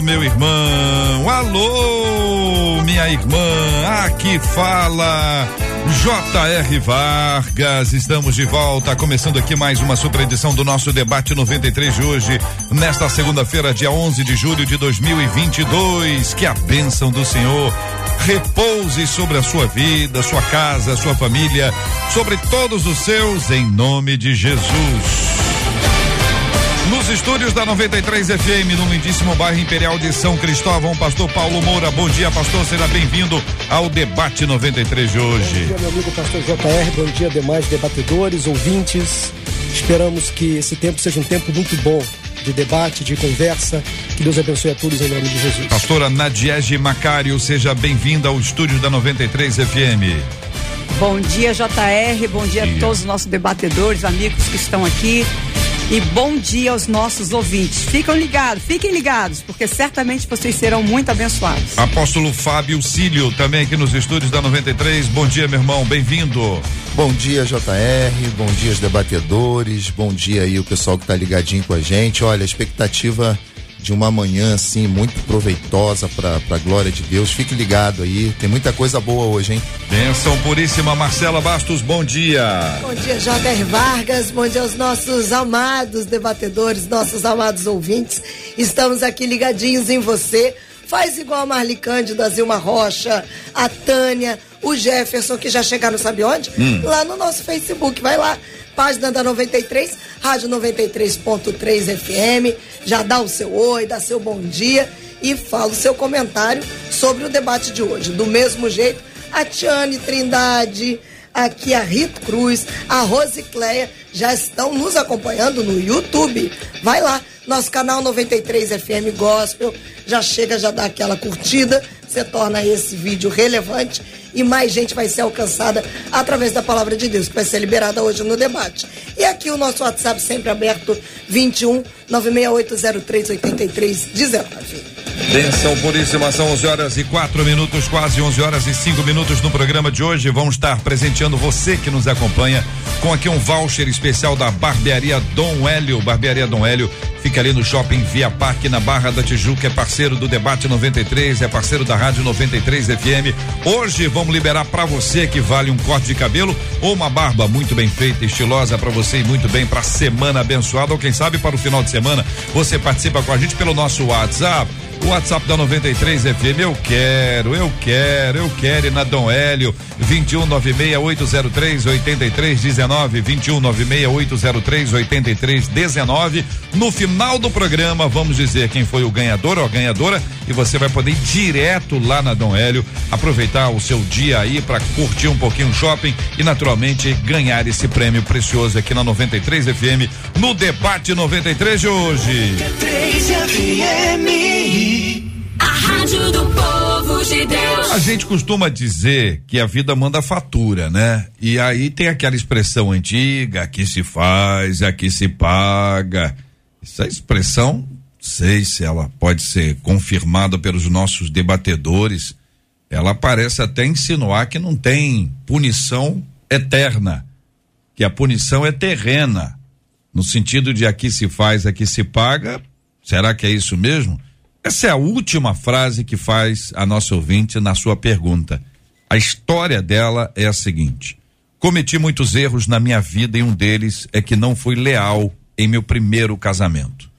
meu irmão. Alô, minha irmã. Aqui fala J.R. Vargas, estamos de volta, começando aqui mais uma super edição do nosso debate 93 de hoje, nesta segunda-feira, dia 11 de julho de 2022. Que a bênção do Senhor repouse sobre a sua vida, sua casa, sua família, sobre todos os seus, em nome de Jesus. Nos estúdios da 93 FM, no lindíssimo bairro Imperial de São Cristóvão, pastor Paulo Moura. Bom dia, pastor. Seja bem-vindo ao debate 93 de hoje. Bom dia, meu amigo pastor JR. Bom dia, demais debatedores, ouvintes. Esperamos que esse tempo seja um tempo muito bom de debate, de conversa. Que Deus abençoe a todos em nome de Jesus. Pastora Nadiege Macário, seja bem-vinda ao estúdio da 93 FM. Bom dia, JR. Bom dia, dia a todos os nossos debatedores, amigos que estão aqui. E bom dia aos nossos ouvintes. Ficam ligados, fiquem ligados, porque certamente vocês serão muito abençoados. Apóstolo Fábio Cílio, também aqui nos estúdios da 93. Bom dia, meu irmão, bem-vindo. Bom dia, JR. Bom dia, os debatedores. Bom dia aí, o pessoal que está ligadinho com a gente. Olha, a expectativa de uma manhã assim muito proveitosa para a glória de Deus. Fique ligado aí, tem muita coisa boa hoje, hein? Benção puríssima, Marcela Bastos, bom dia. Bom dia, J.R. Vargas, bom dia aos nossos amados debatedores, nossos amados ouvintes. Estamos aqui ligadinhos em você. Faz igual a Marli Cândido, a Zilma Rocha, a Tânia, o Jefferson, que já chegaram, sabe onde? Hum. Lá no nosso Facebook. Vai lá, página da 93, Rádio 93.3 FM. Já dá o seu oi, dá seu bom dia e fala o seu comentário sobre o debate de hoje. Do mesmo jeito, a Tiane Trindade, aqui a Rita Cruz, a Rosicléia já estão nos acompanhando no YouTube. Vai lá, nosso canal 93 FM Gospel, já chega, já dá aquela curtida, você torna esse vídeo relevante e mais gente vai ser alcançada através da palavra de Deus, que vai ser liberada hoje no debate. E aqui o nosso WhatsApp sempre aberto, 21 96803 8319. Benção puríssima, são 11 horas e 4 minutos, quase 11 horas e 5 minutos no programa de hoje. Vamos estar presenteando você que nos acompanha com aqui um voucher especial da Barbearia Dom Hélio. Barbearia Dom Hélio fica ali no shopping Via Parque, na Barra da Tijuca. É parceiro do Debate 93, é parceiro da Rádio 93 FM. Hoje vamos liberar para você que vale um corte de cabelo ou uma barba muito bem feita, estilosa para você e muito bem para semana abençoada ou quem sabe para o final de semana. Você participa com a gente pelo nosso WhatsApp o WhatsApp da 93 FM, eu quero, eu quero, eu quero. E na Dom Hélio, 21 96803 8319, 21 96803 8319. No final do programa, vamos dizer quem foi o ganhador ou a ganhadora. E você vai poder ir direto lá na Dom Hélio, aproveitar o seu dia aí para curtir um pouquinho o shopping e, naturalmente, ganhar esse prêmio precioso aqui na 93 FM, no Debate 93 de hoje. 93 FM. Rádio do Povo de Deus. A gente costuma dizer que a vida manda fatura, né? E aí tem aquela expressão antiga, aqui se faz, aqui se paga. Essa expressão, sei se ela pode ser confirmada pelos nossos debatedores. Ela parece até insinuar que não tem punição eterna, que a punição é terrena, no sentido de aqui se faz, aqui se paga. Será que é isso mesmo? Essa é a última frase que faz a nossa ouvinte na sua pergunta. A história dela é a seguinte: cometi muitos erros na minha vida e um deles é que não fui leal em meu primeiro casamento.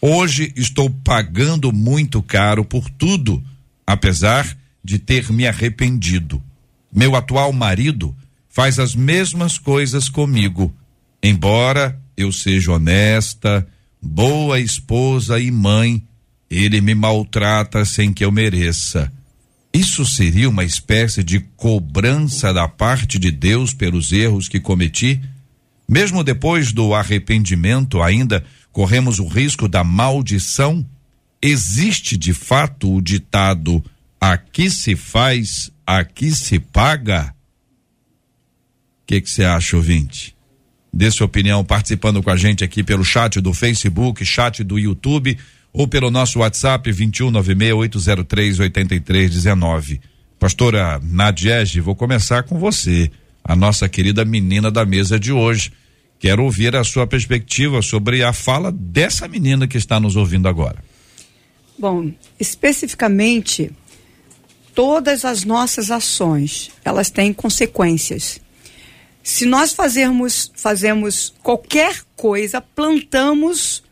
Hoje estou pagando muito caro por tudo, apesar de ter me arrependido. Meu atual marido faz as mesmas coisas comigo, embora eu seja honesta, boa esposa e mãe ele me maltrata sem que eu mereça. Isso seria uma espécie de cobrança da parte de Deus pelos erros que cometi? Mesmo depois do arrependimento, ainda corremos o risco da maldição? existe de fato o ditado aqui se faz, aqui se paga? O que você acha, ouvinte? Dê sua opinião participando com a gente aqui pelo chat do Facebook, chat do YouTube ou pelo nosso WhatsApp 2196-803-8319. Pastora Nadiege, vou começar com você, a nossa querida menina da mesa de hoje. Quero ouvir a sua perspectiva sobre a fala dessa menina que está nos ouvindo agora. Bom, especificamente, todas as nossas ações, elas têm consequências. Se nós fazermos, fazemos qualquer coisa, plantamos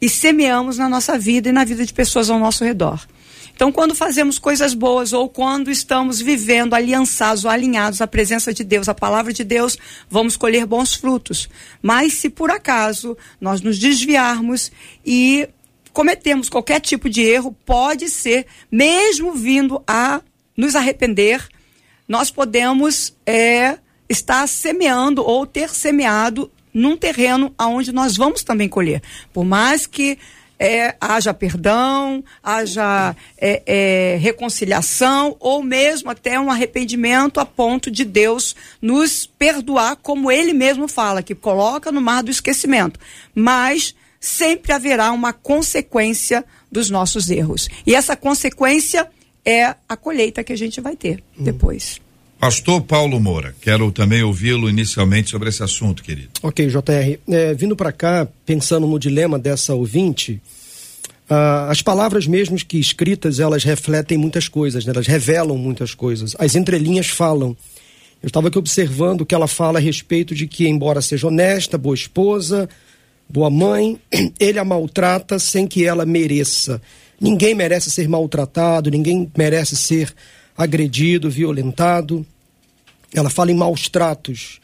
e semeamos na nossa vida e na vida de pessoas ao nosso redor. Então, quando fazemos coisas boas ou quando estamos vivendo aliançados ou alinhados à presença de Deus, à palavra de Deus, vamos colher bons frutos. Mas se por acaso nós nos desviarmos e cometemos qualquer tipo de erro, pode ser, mesmo vindo a nos arrepender, nós podemos é, estar semeando ou ter semeado num terreno aonde nós vamos também colher. Por mais que é, haja perdão, haja é, é, reconciliação ou mesmo até um arrependimento a ponto de Deus nos perdoar, como Ele mesmo fala, que coloca no mar do esquecimento. Mas sempre haverá uma consequência dos nossos erros. E essa consequência é a colheita que a gente vai ter hum. depois. Pastor Paulo Moura, quero também ouvi-lo inicialmente sobre esse assunto, querido. Ok, JR. É, vindo para cá, pensando no dilema dessa ouvinte, uh, as palavras mesmo que escritas, elas refletem muitas coisas, né? elas revelam muitas coisas. As entrelinhas falam. Eu estava aqui observando que ela fala a respeito de que, embora seja honesta, boa esposa, boa mãe, ele a maltrata sem que ela mereça. Ninguém merece ser maltratado, ninguém merece ser agredido, violentado. Ela fala em maus tratos.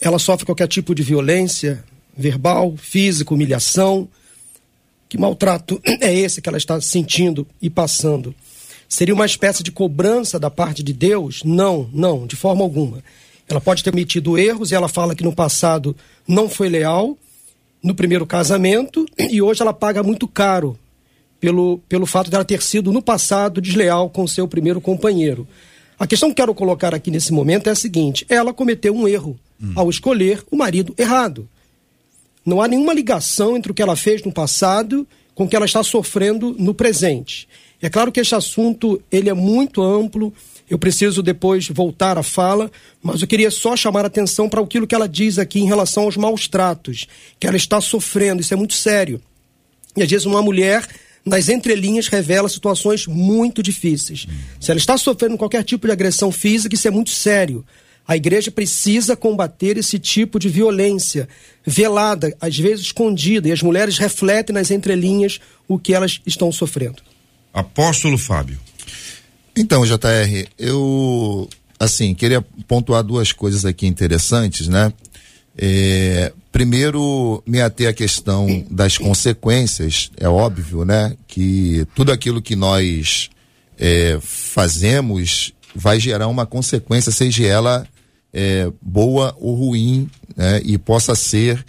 Ela sofre qualquer tipo de violência verbal, física, humilhação. Que maltrato é esse que ela está sentindo e passando? Seria uma espécie de cobrança da parte de Deus? Não, não, de forma alguma. Ela pode ter cometido erros e ela fala que no passado não foi leal no primeiro casamento e hoje ela paga muito caro pelo, pelo fato dela ter sido, no passado, desleal com seu primeiro companheiro. A questão que quero colocar aqui nesse momento é a seguinte: ela cometeu um erro hum. ao escolher o marido errado. Não há nenhuma ligação entre o que ela fez no passado com o que ela está sofrendo no presente. É claro que este assunto ele é muito amplo, eu preciso depois voltar à fala, mas eu queria só chamar a atenção para aquilo que ela diz aqui em relação aos maus tratos que ela está sofrendo. Isso é muito sério. E às vezes uma mulher nas entrelinhas revela situações muito difíceis. Se ela está sofrendo qualquer tipo de agressão física, isso é muito sério. A igreja precisa combater esse tipo de violência, velada, às vezes escondida, e as mulheres refletem nas entrelinhas o que elas estão sofrendo. Apóstolo Fábio. Então, JR, eu assim, queria pontuar duas coisas aqui interessantes, né? É, primeiro, me ater à questão das consequências, é óbvio, né? Que tudo aquilo que nós é, fazemos vai gerar uma consequência, seja ela é, boa ou ruim, né? E possa ser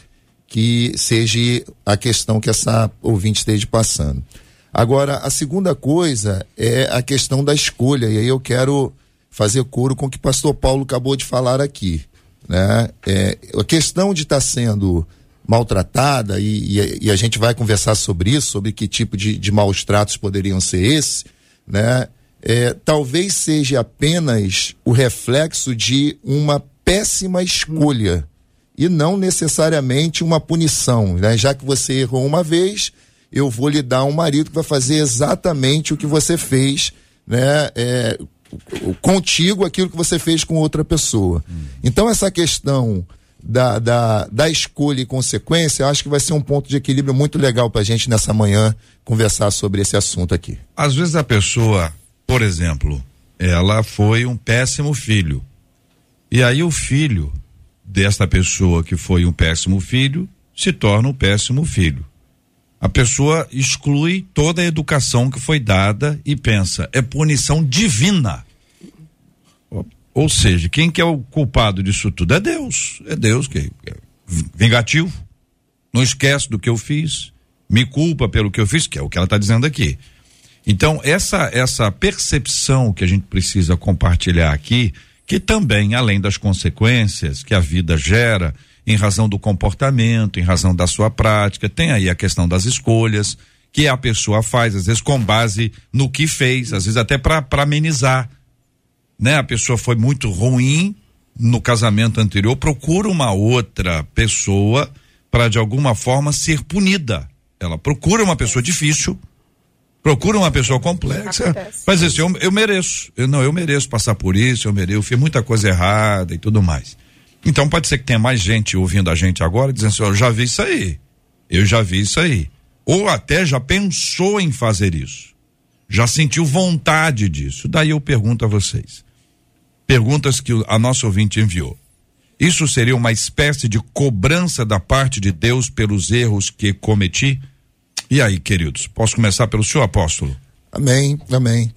que seja a questão que essa ouvinte esteja passando. Agora, a segunda coisa é a questão da escolha, e aí eu quero fazer coro com o que o pastor Paulo acabou de falar aqui. Né? É, a questão de estar tá sendo maltratada, e, e, e, a gente vai conversar sobre isso, sobre que tipo de, de maus tratos poderiam ser esses, né? É, talvez seja apenas o reflexo de uma péssima escolha e não necessariamente uma punição, né? Já que você errou uma vez, eu vou lhe dar um marido que vai fazer exatamente o que você fez, né? É, contigo aquilo que você fez com outra pessoa. Hum. Então, essa questão da, da, da escolha e consequência, acho que vai ser um ponto de equilíbrio muito legal para a gente nessa manhã conversar sobre esse assunto aqui. Às vezes a pessoa, por exemplo, ela foi um péssimo filho. E aí o filho desta pessoa que foi um péssimo filho se torna um péssimo filho. A pessoa exclui toda a educação que foi dada e pensa, é punição divina. Ou seja, quem que é o culpado disso tudo? É Deus. É Deus que é vingativo. Não esquece do que eu fiz. me culpa pelo que eu fiz, que é o que ela está dizendo aqui. Então, essa, essa percepção que a gente precisa compartilhar aqui, que também, além das consequências que a vida gera, em razão do comportamento, em razão da sua prática, tem aí a questão das escolhas que a pessoa faz, às vezes com base no que fez, às vezes até para amenizar. Né? A pessoa foi muito ruim no casamento anterior, procura uma outra pessoa para de alguma forma ser punida. Ela procura uma pessoa difícil, procura uma pessoa complexa, mas assim, eu, eu mereço, eu, não, eu mereço passar por isso, eu mereço, eu fiz muita coisa errada e tudo mais. Então pode ser que tenha mais gente ouvindo a gente agora dizendo assim, eu já vi isso aí, eu já vi isso aí, ou até já pensou em fazer isso, já sentiu vontade disso. Daí eu pergunto a vocês, perguntas que a nossa ouvinte enviou. Isso seria uma espécie de cobrança da parte de Deus pelos erros que cometi? E aí, queridos, posso começar pelo senhor apóstolo? Amém, amém.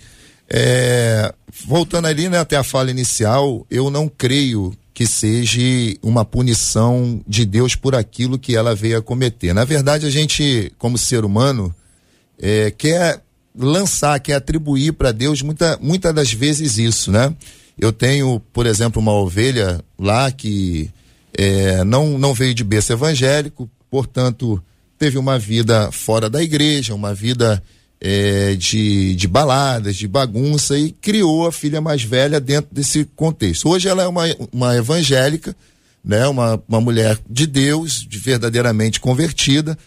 É, voltando ali né, até a fala inicial, eu não creio que seja uma punição de Deus por aquilo que ela veio a cometer. Na verdade, a gente, como ser humano, é, quer lançar, quer atribuir para Deus muita, muitas das vezes isso, né? Eu tenho, por exemplo, uma ovelha lá que é, não, não veio de berço evangélico, portanto, teve uma vida fora da igreja, uma vida é, de, de baladas, de bagunça e criou a filha mais velha dentro desse contexto. Hoje ela é uma, uma evangélica, né, uma, uma mulher de Deus, de verdadeiramente convertida.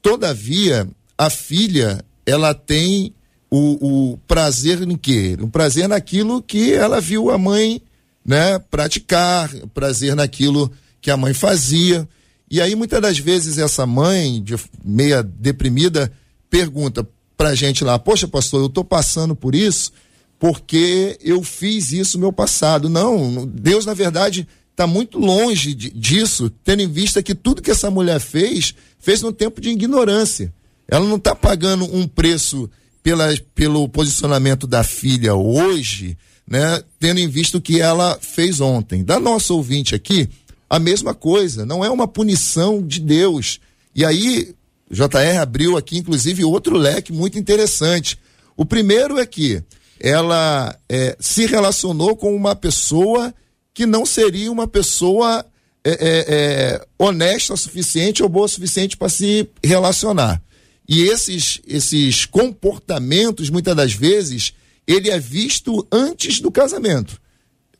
Todavia, a filha ela tem o, o prazer em quê? O prazer naquilo que ela viu a mãe né, praticar, prazer naquilo que a mãe fazia. E aí, muitas das vezes, essa mãe, de, meia deprimida, pergunta pra gente lá: Poxa, pastor, eu tô passando por isso porque eu fiz isso no meu passado. Não, Deus, na verdade, está muito longe de, disso, tendo em vista que tudo que essa mulher fez, fez no tempo de ignorância. Ela não está pagando um preço pela, pelo posicionamento da filha hoje, né, tendo em vista o que ela fez ontem. Da nossa ouvinte aqui, a mesma coisa, não é uma punição de Deus. E aí, JR abriu aqui, inclusive, outro leque muito interessante. O primeiro é que ela é, se relacionou com uma pessoa que não seria uma pessoa é, é, é honesta o suficiente ou boa o suficiente para se relacionar. E esses, esses comportamentos, muitas das vezes, ele é visto antes do casamento.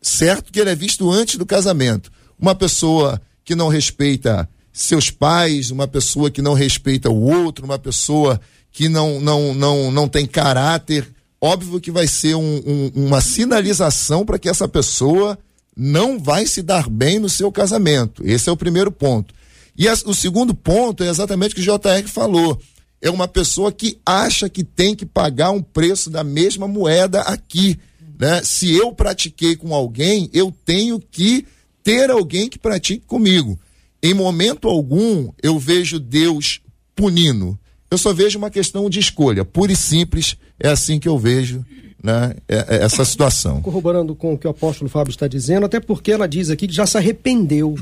Certo que ele é visto antes do casamento. Uma pessoa que não respeita seus pais, uma pessoa que não respeita o outro, uma pessoa que não, não, não, não tem caráter, óbvio que vai ser um, um, uma sinalização para que essa pessoa não vai se dar bem no seu casamento. Esse é o primeiro ponto. E o segundo ponto é exatamente o que o JR falou é uma pessoa que acha que tem que pagar um preço da mesma moeda aqui. Né? Se eu pratiquei com alguém, eu tenho que ter alguém que pratique comigo. Em momento algum, eu vejo Deus punindo. Eu só vejo uma questão de escolha, pura e simples. É assim que eu vejo né, é, é essa situação. Corroborando com o que o apóstolo Fábio está dizendo, até porque ela diz aqui que já se arrependeu.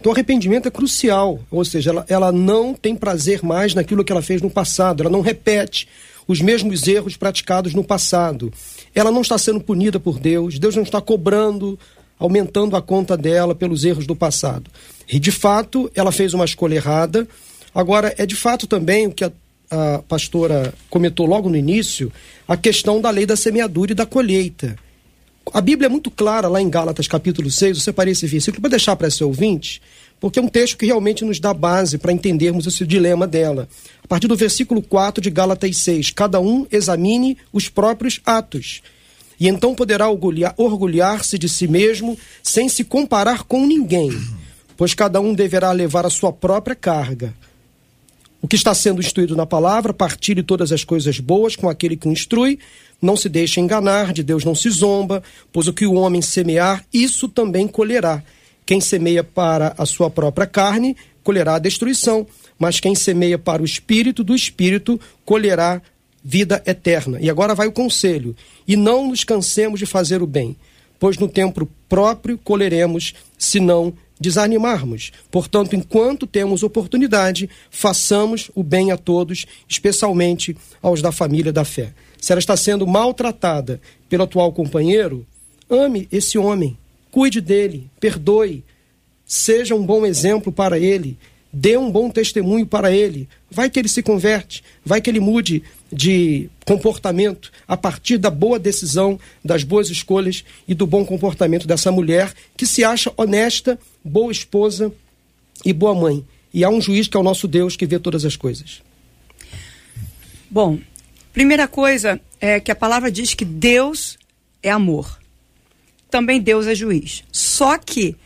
Então, o arrependimento é crucial, ou seja, ela, ela não tem prazer mais naquilo que ela fez no passado, ela não repete os mesmos erros praticados no passado. Ela não está sendo punida por Deus, Deus não está cobrando, aumentando a conta dela pelos erros do passado. E, de fato, ela fez uma escolha errada. Agora, é de fato também o que a, a pastora comentou logo no início, a questão da lei da semeadura e da colheita. A Bíblia é muito clara lá em Gálatas capítulo 6, eu separei esse versículo para deixar para esse ouvinte, porque é um texto que realmente nos dá base para entendermos esse dilema dela. A partir do versículo 4 de Gálatas 6, cada um examine os próprios atos, e então poderá orgulhar-se de si mesmo sem se comparar com ninguém, pois cada um deverá levar a sua própria carga. O que está sendo instruído na palavra, partilhe todas as coisas boas com aquele que o instrui, não se deixe enganar, de Deus não se zomba, pois o que o homem semear, isso também colherá. Quem semeia para a sua própria carne, colherá a destruição, mas quem semeia para o espírito, do espírito colherá vida eterna. E agora vai o conselho: e não nos cansemos de fazer o bem, pois no tempo próprio colheremos, se não desanimarmos. Portanto, enquanto temos oportunidade, façamos o bem a todos, especialmente aos da família da fé. Se ela está sendo maltratada pelo atual companheiro, ame esse homem, cuide dele, perdoe, seja um bom exemplo para ele, dê um bom testemunho para ele. Vai que ele se converte, vai que ele mude de comportamento a partir da boa decisão, das boas escolhas e do bom comportamento dessa mulher que se acha honesta, boa esposa e boa mãe. E há um juiz que é o nosso Deus que vê todas as coisas. Bom, primeira coisa é que a palavra diz que Deus é amor. Também Deus é juiz. Só que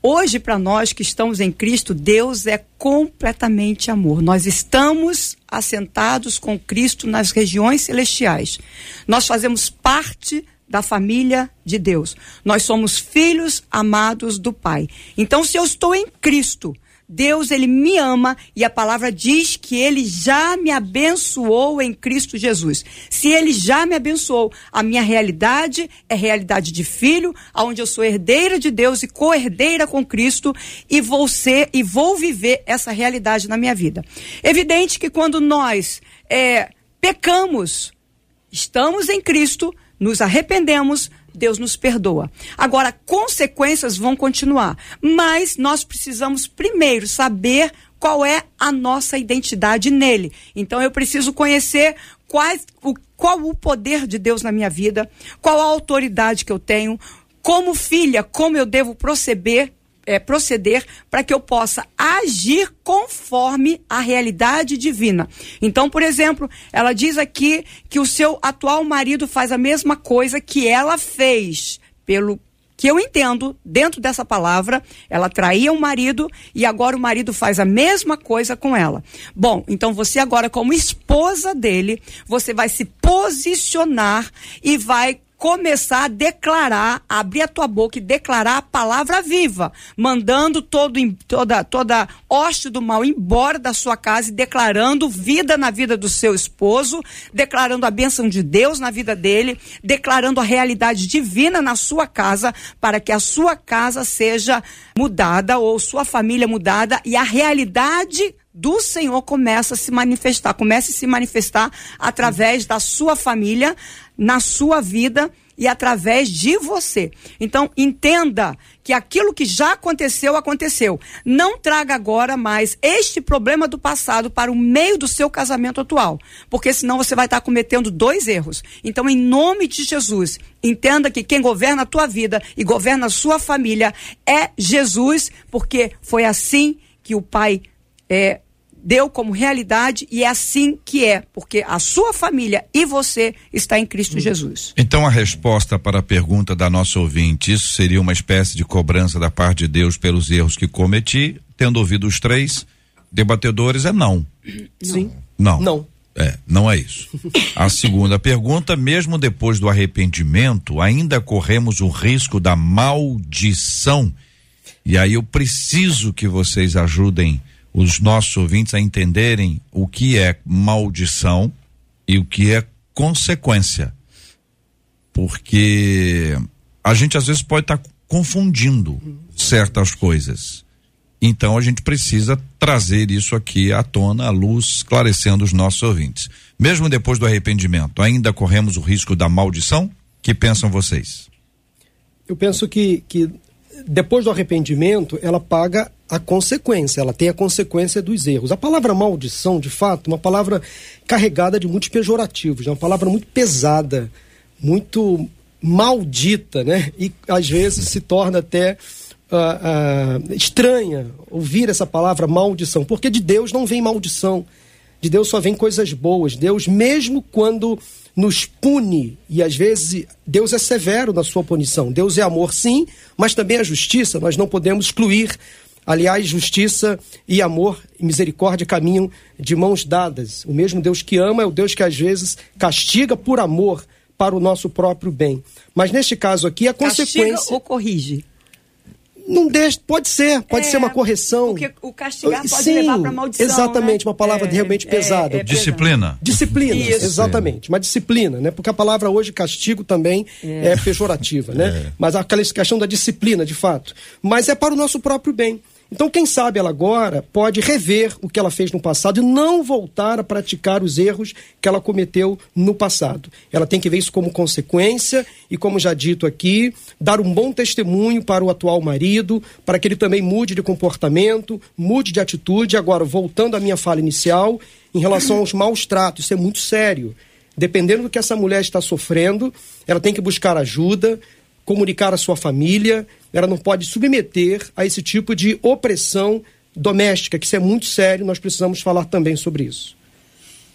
Hoje, para nós que estamos em Cristo, Deus é completamente amor. Nós estamos assentados com Cristo nas regiões celestiais. Nós fazemos parte da família de Deus. Nós somos filhos amados do Pai. Então, se eu estou em Cristo, Deus, ele me ama e a palavra diz que ele já me abençoou em Cristo Jesus. Se ele já me abençoou, a minha realidade é realidade de filho, aonde eu sou herdeira de Deus e co-herdeira com Cristo e vou ser e vou viver essa realidade na minha vida. Evidente que quando nós é, pecamos, estamos em Cristo, nos arrependemos, Deus nos perdoa. Agora, consequências vão continuar, mas nós precisamos primeiro saber qual é a nossa identidade nele. Então, eu preciso conhecer quais, o, qual o poder de Deus na minha vida, qual a autoridade que eu tenho, como filha, como eu devo proceder é, proceder para que eu possa agir conforme a realidade divina. Então, por exemplo, ela diz aqui que o seu atual marido faz a mesma coisa que ela fez pelo que eu entendo, dentro dessa palavra, ela traía o marido e agora o marido faz a mesma coisa com ela. Bom, então você agora, como esposa dele, você vai se posicionar e vai começar a declarar, abrir a tua boca e declarar a palavra viva, mandando todo, toda, toda hoste do mal embora da sua casa e declarando vida na vida do seu esposo, declarando a bênção de Deus na vida dele, declarando a realidade divina na sua casa, para que a sua casa seja mudada ou sua família mudada e a realidade do Senhor começa a se manifestar, comece a se manifestar através da sua família, na sua vida e através de você. Então, entenda que aquilo que já aconteceu, aconteceu. Não traga agora mais este problema do passado para o meio do seu casamento atual, porque senão você vai estar cometendo dois erros. Então, em nome de Jesus, entenda que quem governa a tua vida e governa a sua família é Jesus, porque foi assim que o Pai é, deu como realidade e é assim que é, porque a sua família e você está em Cristo hum. Jesus. Então a resposta para a pergunta da nossa ouvinte, isso seria uma espécie de cobrança da parte de Deus pelos erros que cometi, tendo ouvido os três debatedores é não. Sim. Não. Não. É, não é isso. A segunda pergunta, mesmo depois do arrependimento, ainda corremos o risco da maldição. E aí eu preciso que vocês ajudem os nossos ouvintes a entenderem o que é maldição e o que é consequência. Porque a gente às vezes pode estar tá confundindo certas coisas. Então a gente precisa trazer isso aqui à tona, à luz, esclarecendo os nossos ouvintes. Mesmo depois do arrependimento, ainda corremos o risco da maldição? Que pensam vocês? Eu penso que, que depois do arrependimento, ela paga a consequência, ela tem a consequência dos erros. A palavra maldição, de fato, é uma palavra carregada de muitos pejorativos, é uma palavra muito pesada, muito maldita, né? E às vezes se torna até uh, uh, estranha ouvir essa palavra maldição, porque de Deus não vem maldição, de Deus só vem coisas boas. Deus, mesmo quando nos pune, e às vezes Deus é severo na sua punição. Deus é amor, sim, mas também é justiça, nós não podemos excluir. Aliás, justiça e amor e misericórdia caminham de mãos dadas. O mesmo Deus que ama é o Deus que às vezes castiga por amor para o nosso próprio bem. Mas neste caso aqui, a castiga consequência. ou corrige? Não deixa, pode ser, pode É, ser uma correção. Porque o castigar pode Sim, levar pra maldição. Exatamente, né? uma palavra É, realmente é, pesada. é Disciplina. Disciplina, Isso. exatamente. Uma disciplina, né? Porque a palavra hoje castigo também é, pejorativa, né? Mas aquela questão da disciplina, de fato. Mas é para o nosso próprio bem. Então, quem sabe ela agora pode rever o que ela fez no passado e não voltar a praticar os erros que ela cometeu no passado. Ela tem que ver isso como consequência e, como já dito aqui, dar um bom testemunho para o atual marido, para que ele também mude de comportamento, mude de atitude. Agora, voltando à minha fala inicial, em relação aos maus tratos, isso é muito sério. Dependendo do que essa mulher está sofrendo, ela tem que buscar ajuda, comunicar à sua família, ela não pode submeter a esse tipo de opressão doméstica, que isso é muito sério, nós precisamos falar também sobre isso.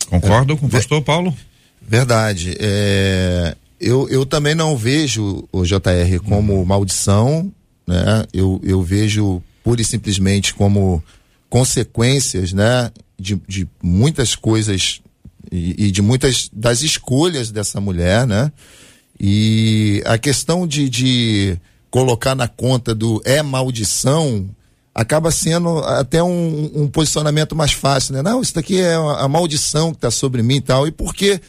Concordo com o pastor Paulo? Verdade. É, eu, eu também não vejo o JR como maldição, né? Eu, eu vejo pura e simplesmente como consequências, né? De, de muitas coisas e, e de muitas das escolhas dessa mulher, né? E a questão de, de colocar na conta do é maldição acaba sendo até um, um posicionamento mais fácil, né? Não, isso daqui é a maldição que está sobre mim e tal. E por que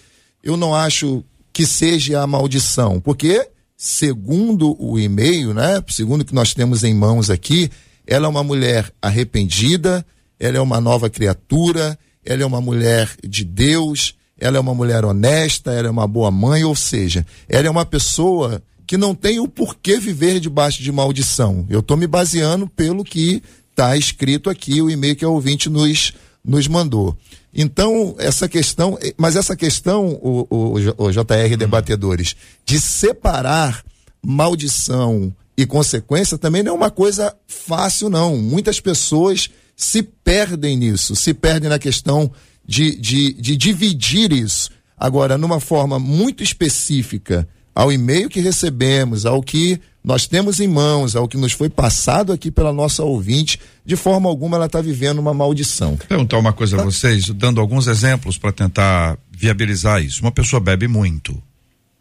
eu não acho que seja a maldição? Porque, segundo o e-mail, né? Segundo o que nós temos em mãos aqui, ela é uma mulher arrependida, ela é uma nova criatura, ela é uma mulher de Deus, ela é uma mulher honesta, ela é uma boa mãe, ou seja, ela é uma pessoa que não tem o porquê viver debaixo de maldição. Eu estou me baseando pelo que está escrito aqui, o e-mail que a ouvinte nos, nos mandou. Então, essa questão, mas essa questão, o, o, o JR Debatedores, de separar maldição e consequência também não é uma coisa fácil, não. Muitas pessoas se perdem nisso, se perdem na questão de, de, de dividir isso. Agora, numa forma muito específica, ao e-mail que recebemos, ao que nós temos em mãos, ao que nos foi passado aqui pela nossa ouvinte, de forma alguma ela está vivendo uma maldição. Vou perguntar uma coisa a vocês, dando alguns exemplos para tentar viabilizar isso. Uma pessoa bebe muito.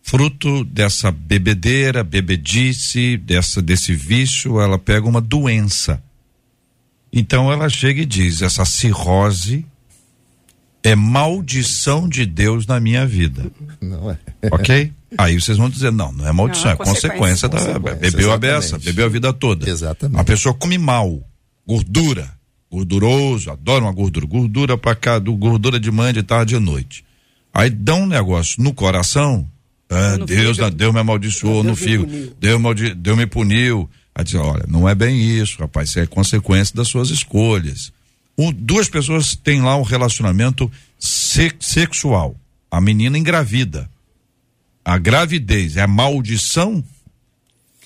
Fruto dessa bebedeira, bebedice, dessa, desse vício, ela pega uma doença. Então ela chega e diz: essa cirrose é maldição de Deus na minha vida. Não é? Ok? Aí vocês vão dizer: não, não é maldição, Não, é é consequência. consequência, da. Consequência, Bebeu a exatamente. beça, bebeu a vida toda. Exatamente. A pessoa come mal, gordura, gorduroso, adora uma gordura, gordura pra cá, do gordura de manhã, de tarde e de noite. Aí dá um negócio no coração, ah, No Deus, fígado. Deus me amaldiçoou Deus no fígado. Deus, maldi- Deus me puniu. Aí diz, olha, não é bem isso, rapaz, isso é consequência das suas escolhas. Um- duas pessoas têm lá um relacionamento se- sexual. A menina engravida. A gravidez é a maldição.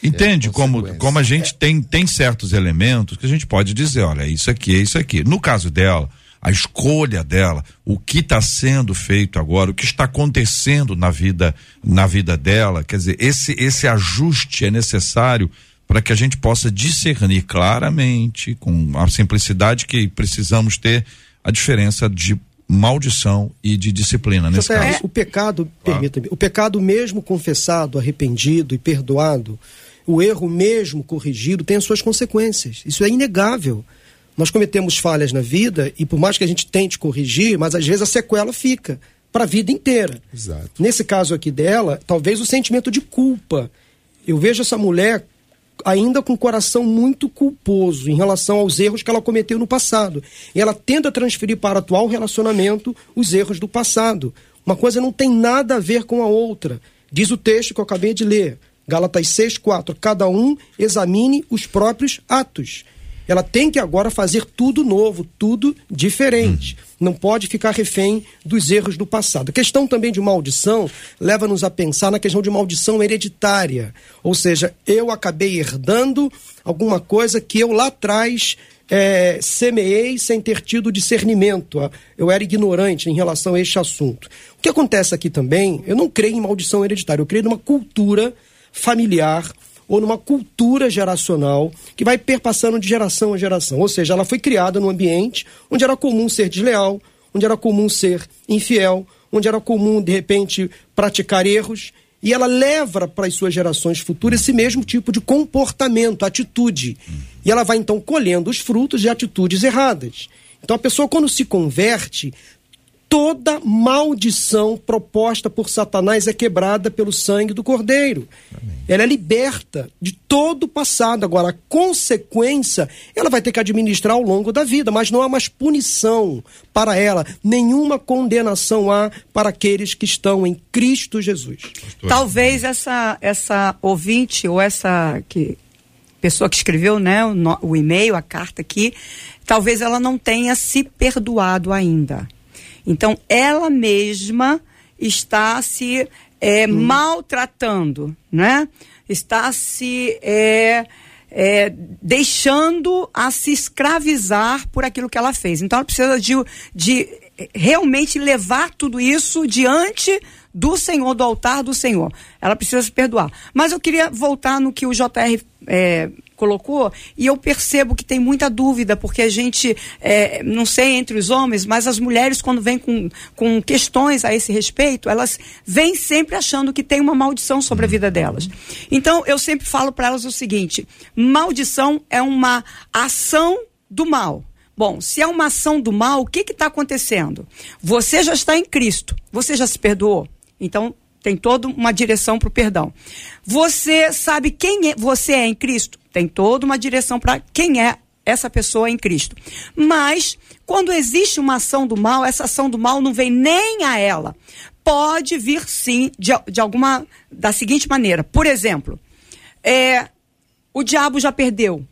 Entende como, consequência. como a gente tem, tem certos elementos que a gente pode dizer, olha, isso aqui é isso aqui. No caso dela, a escolha dela, o que está sendo feito agora, o que está acontecendo na vida, na vida dela, quer dizer, esse, esse ajuste é necessário para que a gente possa discernir claramente, com a simplicidade que precisamos ter, a diferença de maldição e de disciplina nesse JR, caso. O pecado, permita-me, o pecado mesmo confessado, arrependido e perdoado, o erro mesmo corrigido tem as suas consequências. Isso é inegável. Nós cometemos falhas na vida e por mais que a gente tente corrigir, mas às vezes a sequela fica para a vida inteira. Exato. Nesse caso aqui dela, talvez o sentimento de culpa. Eu vejo essa mulher ainda com o coração muito culposo em relação aos erros que ela cometeu no passado. E ela tenta transferir para o atual relacionamento os erros do passado. Uma coisa não tem nada a ver com a outra. Diz o texto que eu acabei de ler, Gálatas 6, 4. Cada um examine os próprios atos. Ela tem que agora fazer tudo novo, tudo diferente. Não pode ficar refém dos erros do passado. A questão também de maldição leva-nos a pensar na questão de maldição hereditária. Ou seja, eu acabei herdando alguma coisa que eu lá atrás eh, semeei sem ter tido discernimento. Eu era ignorante em relação a este assunto. O que acontece aqui também, eu não creio em maldição hereditária, eu creio numa cultura familiar ou numa cultura geracional que vai perpassando de geração a geração. Ou seja, ela foi criada num ambiente onde era comum ser desleal, onde era comum ser infiel, onde era comum, de repente, praticar erros. E ela leva para as suas gerações futuras esse mesmo tipo de comportamento, atitude. E ela vai então colhendo os frutos de atitudes erradas. Então a pessoa, quando se converte, toda maldição proposta por Satanás é quebrada pelo sangue do Cordeiro. Amém. Ela é liberta de todo o passado. Agora, a consequência, ela vai ter que administrar ao longo da vida, mas não há mais punição para ela, nenhuma condenação há para aqueles que estão em Cristo Jesus. Talvez essa essa ouvinte ou essa que pessoa que escreveu, né, o, o e-mail, a carta aqui, talvez ela não tenha se perdoado ainda então, ela mesma está se é, hum. maltratando, né? Está se é, é, deixando a se escravizar por aquilo que ela fez. Então, ela precisa de, de realmente levar tudo isso diante do Senhor, do altar do Senhor. Ela precisa se perdoar. Mas eu queria voltar no que o JR é, colocou, e eu percebo que tem muita dúvida, porque a gente, é, não sei entre os homens, mas as mulheres, quando vêm com, com questões a esse respeito, elas vêm sempre achando que tem uma maldição sobre a vida delas. Então, eu sempre falo para elas o seguinte: maldição é uma ação do mal. Bom, se é uma ação do mal, o que está acontecendo? Você já está em Cristo, você já se perdoou. Então, tem toda uma direção para o perdão. Você sabe quem é, você é em Cristo? Tem toda uma direção para quem é essa pessoa em Cristo. Mas, quando existe uma ação do mal, essa ação do mal não vem nem a ela. Pode vir sim, de, de alguma. da seguinte maneira. Por exemplo, é, o diabo já perdeu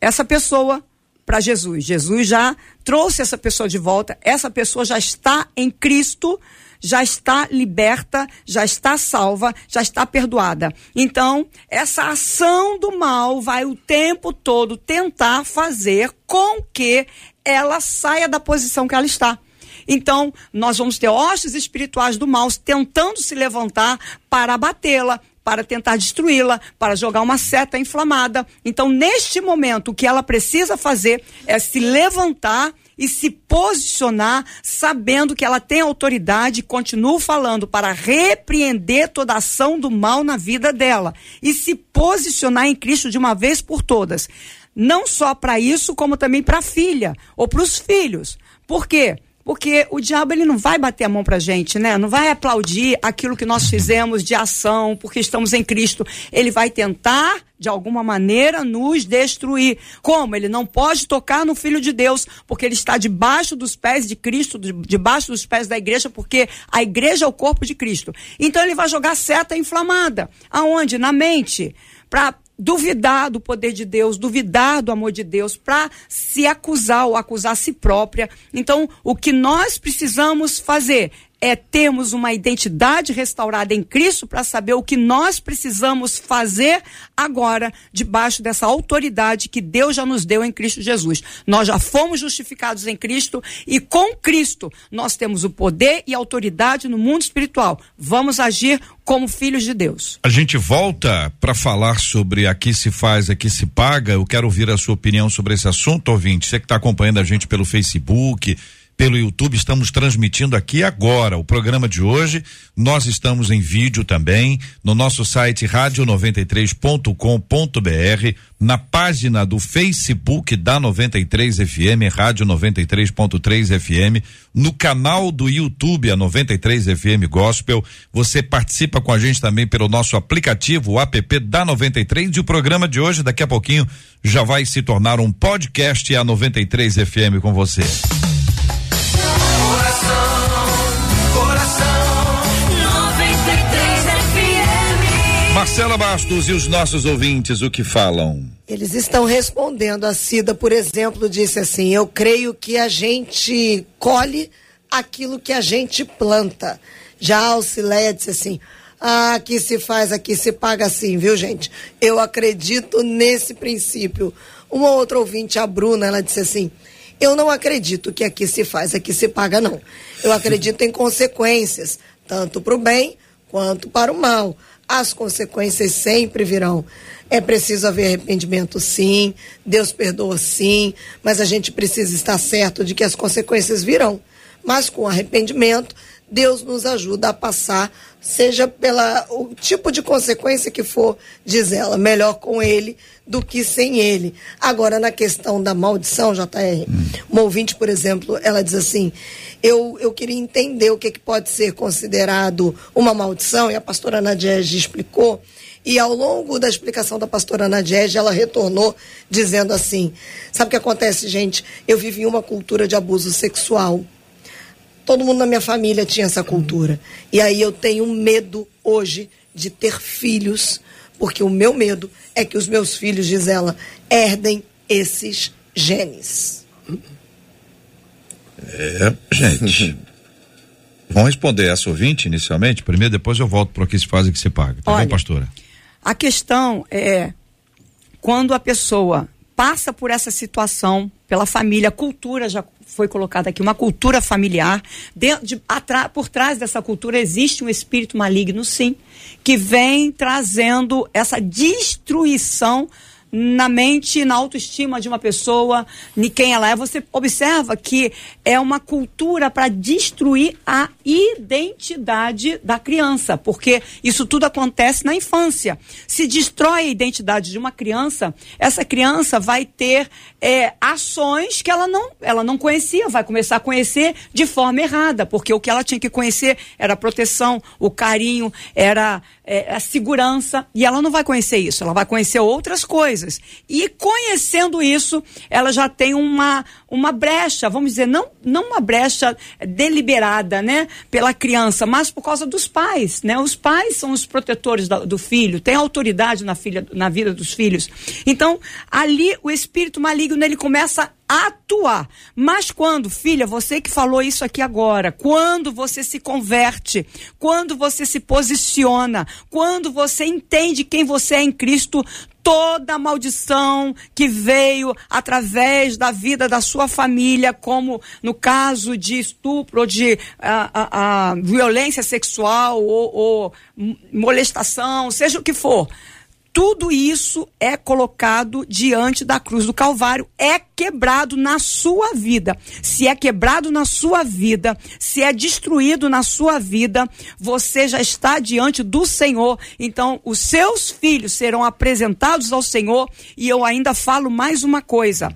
essa pessoa para Jesus. Jesus já trouxe essa pessoa de volta, essa pessoa já está em Cristo já está liberta, já está salva, já está perdoada. Então, essa ação do mal vai o tempo todo tentar fazer com que ela saia da posição que ela está. Então, nós vamos ter hostes espirituais do mal tentando se levantar para abatê-la, para tentar destruí-la, para jogar uma seta inflamada. Então, neste momento, o que ela precisa fazer é se levantar e se posicionar sabendo que ela tem autoridade, continuo falando, para repreender toda ação do mal na vida dela e se posicionar em Cristo de uma vez por todas. Não só para isso, como também para a filha ou para os filhos. Por quê? Porque o diabo ele não vai bater a mão pra gente, né? Não vai aplaudir aquilo que nós fizemos de ação, porque estamos em Cristo. Ele vai tentar, de alguma maneira, nos destruir. Como? Ele não pode tocar no Filho de Deus, porque ele está debaixo dos pés de Cristo, debaixo dos pés da igreja, porque a igreja é o corpo de Cristo. Então ele vai jogar seta inflamada. Aonde? Na mente. Para duvidar do poder de Deus, duvidar do amor de Deus, para se acusar ou acusar a si própria. Então, o que nós precisamos fazer é termos uma identidade restaurada em Cristo para saber o que nós precisamos fazer agora debaixo dessa autoridade que Deus já nos deu em Cristo Jesus. Nós já fomos justificados em Cristo e com Cristo nós temos o poder e autoridade no mundo espiritual. Vamos agir como filhos de Deus. A gente volta para falar sobre aqui se faz, aqui se paga. Eu quero ouvir a sua opinião sobre esse assunto, ouvinte. Você que está acompanhando a gente pelo Facebook, pelo YouTube, estamos transmitindo aqui agora o programa de hoje. Nós estamos em vídeo também no nosso site rádio93.com.br, na página do Facebook da 93 FM, Rádio 93.3 FM, no canal do YouTube a 93 FM Gospel. Você participa com a gente também pelo nosso aplicativo, o app da 93 e o programa de hoje daqui a pouquinho já vai se tornar um podcast a 93 FM com você. Marcela Bastos e os nossos ouvintes, o que falam? Eles estão respondendo. A Cida, por exemplo, disse assim: Eu creio que a gente colhe aquilo que a gente planta. Já a Alcileia disse assim: Ah, aqui se faz, aqui se paga assim, viu, gente? Eu acredito nesse princípio. Uma outra ouvinte, a Bruna, ela disse assim: Eu não acredito que aqui se faz, aqui se paga, não. Eu acredito em consequências, tanto para o bem quanto para o mal as consequências sempre virão. É preciso haver arrependimento, sim. Deus perdoa, sim. Mas a gente precisa estar certo de que as consequências virão. Mas com arrependimento, Deus nos ajuda a passar, seja pela o tipo de consequência que for, diz ela, melhor com ele do que sem ele. Agora, na questão da maldição, JR, uma ouvinte, por exemplo, ela diz assim: eu, eu queria entender o que, que pode ser considerado uma maldição, e a pastora Nadiege explicou. E ao longo da explicação da pastora Nadiege, ela retornou dizendo assim: sabe o que acontece, gente? Eu vivi uma cultura de abuso sexual todo mundo na minha família tinha essa cultura. E aí eu tenho medo hoje de ter filhos, porque o meu medo é que os meus filhos, diz ela, herdem esses genes. É, gente. Vamos responder essa ouvinte inicialmente, primeiro, depois eu volto para o que se faz e que se paga. Tá Olha, bom, pastora? A questão é quando a pessoa passa por essa situação, pela família, cultura já foi colocada aqui, uma cultura familiar. De, de, atra, por trás dessa cultura existe um espírito maligno, sim, que vem trazendo essa destruição na mente, na autoestima de uma pessoa, de quem ela é. Você observa que é uma cultura para destruir a identidade da criança, porque isso tudo acontece na infância. Se destrói a identidade de uma criança, essa criança vai ter é, ações que ela não, ela não conhecia, vai começar a conhecer de forma errada, porque o que ela tinha que conhecer era a proteção, o carinho, era é, a segurança, e ela não vai conhecer isso, ela vai conhecer outras coisas. E conhecendo isso, ela já tem uma, uma brecha, vamos dizer, não, não uma brecha deliberada, né, pela criança, mas por causa dos pais, né? Os pais são os protetores do, do filho, tem autoridade na, filha, na vida dos filhos. Então, ali o espírito maligno ele começa a atuar. Mas quando, filha, você que falou isso aqui agora, quando você se converte, quando você se posiciona, quando você entende quem você é em Cristo, toda a maldição que veio através da vida da sua família, como no caso de estupro de a, a, a violência sexual ou, ou molestação, seja o que for tudo isso é colocado diante da cruz do Calvário, é quebrado na sua vida. Se é quebrado na sua vida, se é destruído na sua vida, você já está diante do Senhor. Então, os seus filhos serão apresentados ao Senhor. E eu ainda falo mais uma coisa.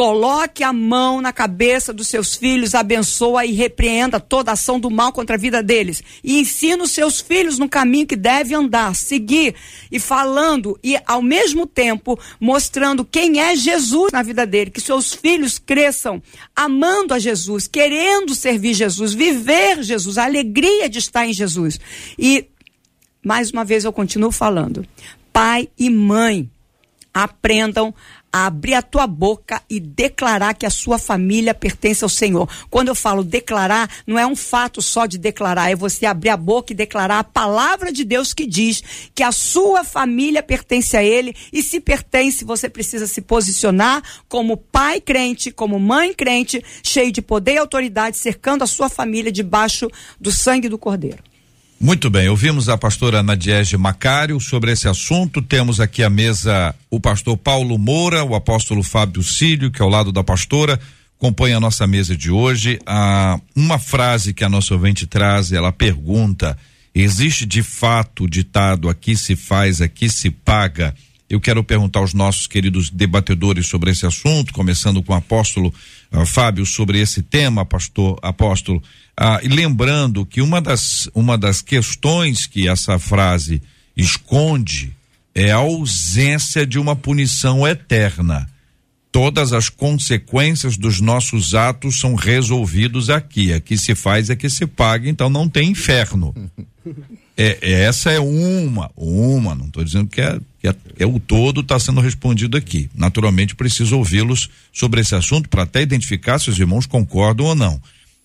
Coloque a mão na cabeça dos seus filhos, abençoa e repreenda toda ação do mal contra a vida deles. E ensina os seus filhos no caminho que deve andar, seguir e falando e ao mesmo tempo mostrando quem é Jesus na vida dele, que seus filhos cresçam amando a Jesus, querendo servir Jesus, viver Jesus, a alegria de estar em Jesus. E mais uma vez eu continuo falando. Pai e mãe, aprendam a abrir a tua boca e declarar que a sua família pertence ao Senhor. Quando eu falo declarar, não é um fato só de declarar, é você abrir a boca e declarar a palavra de Deus que diz que a sua família pertence a Ele e se pertence, você precisa se posicionar como pai crente, como mãe crente, cheio de poder e autoridade, cercando a sua família debaixo do sangue do Cordeiro. Muito bem, ouvimos a pastora Nadiege Macário sobre esse assunto. Temos aqui à mesa o pastor Paulo Moura, o apóstolo Fábio Cílio, que é ao lado da pastora, compõe a nossa mesa de hoje. Ah, uma frase que a nossa ouvinte traz, ela pergunta: existe de fato o ditado aqui se faz, aqui se paga? Eu quero perguntar aos nossos queridos debatedores sobre esse assunto, começando com o apóstolo uh, Fábio sobre esse tema, pastor apóstolo. Ah, e lembrando que uma das, uma das questões que essa frase esconde é a ausência de uma punição eterna. Todas as consequências dos nossos atos são resolvidos aqui. Aqui se faz, aqui se paga, então não tem inferno. É, essa é uma, uma, não estou dizendo que é, que é, é, o todo está sendo respondido aqui. Naturalmente, preciso ouvi-los sobre esse assunto para até identificar se os irmãos concordam ou não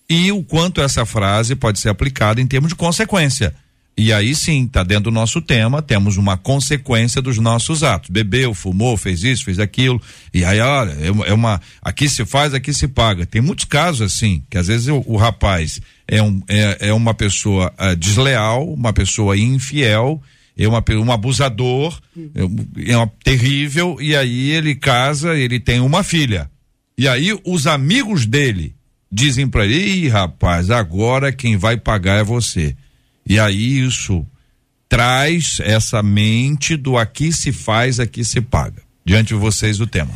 e o quanto essa frase pode ser aplicada em termos de consequência. E aí sim, está dentro do nosso tema, temos uma consequência dos nossos atos. Bebeu, fumou, fez isso, fez aquilo. E aí, olha, é, é uma. Aqui se faz, aqui se paga. Tem muitos casos assim, que às vezes o, o rapaz é, um, é, é uma pessoa uh, desleal, uma pessoa infiel, é uma, um abusador, é, é uma terrível, e aí ele casa, ele tem uma filha. E aí os amigos dele dizem para ele, Ih, rapaz, agora quem vai pagar é você. E aí isso traz essa mente do aqui se faz, aqui se paga. Diante de vocês o tema.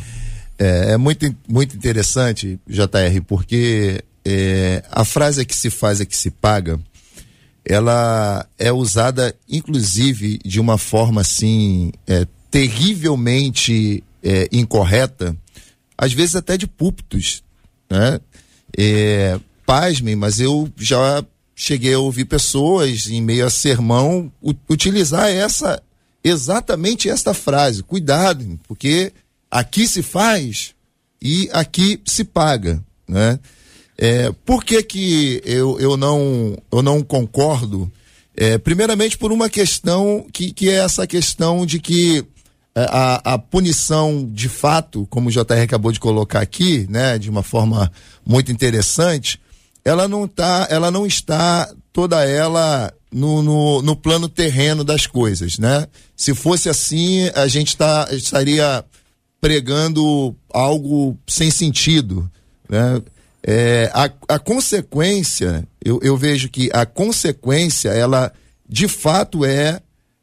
É, é muito, muito interessante, JR, porque é, a frase que se faz que se paga, ela é usada, inclusive, de uma forma assim, é, terrivelmente é, incorreta, às vezes até de púlpitos, né? É, pasmem, mas eu já cheguei a ouvir pessoas em meio a sermão utilizar essa exatamente esta frase. Cuidado, porque aqui se faz e aqui se paga, né? É, por que que eu, eu, não, eu não concordo? É, primeiramente por uma questão que, que é essa questão de que a, a punição de fato, como o JR acabou de colocar aqui, né, de uma forma muito interessante, ela não tá, ela não está toda ela no, no, no plano terreno das coisas, né? Se fosse assim, a gente tá, estaria pregando algo sem sentido, né? É, a, a consequência, eu, eu vejo que a consequência, ela de fato é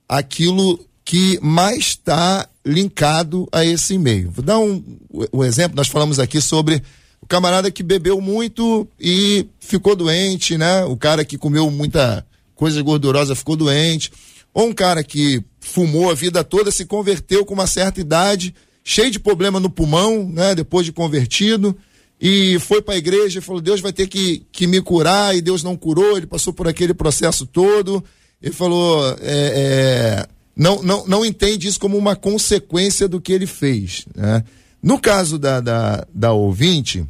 aquilo que mais está linkado a esse e-mail. Vou dar um, um exemplo, nós falamos aqui sobre o camarada que bebeu muito e ficou doente, né? O cara que comeu muita coisa gordurosa ficou doente. Ou um cara que fumou a vida toda, se converteu com uma certa idade, cheio de problema no pulmão, né? Depois de convertido e foi para a igreja e falou: Deus vai ter que, que me curar, e Deus não curou, ele passou por aquele processo todo. Ele falou: é, é, não, não, não entende isso como uma consequência do que ele fez. Né? No caso da, da, da ouvinte,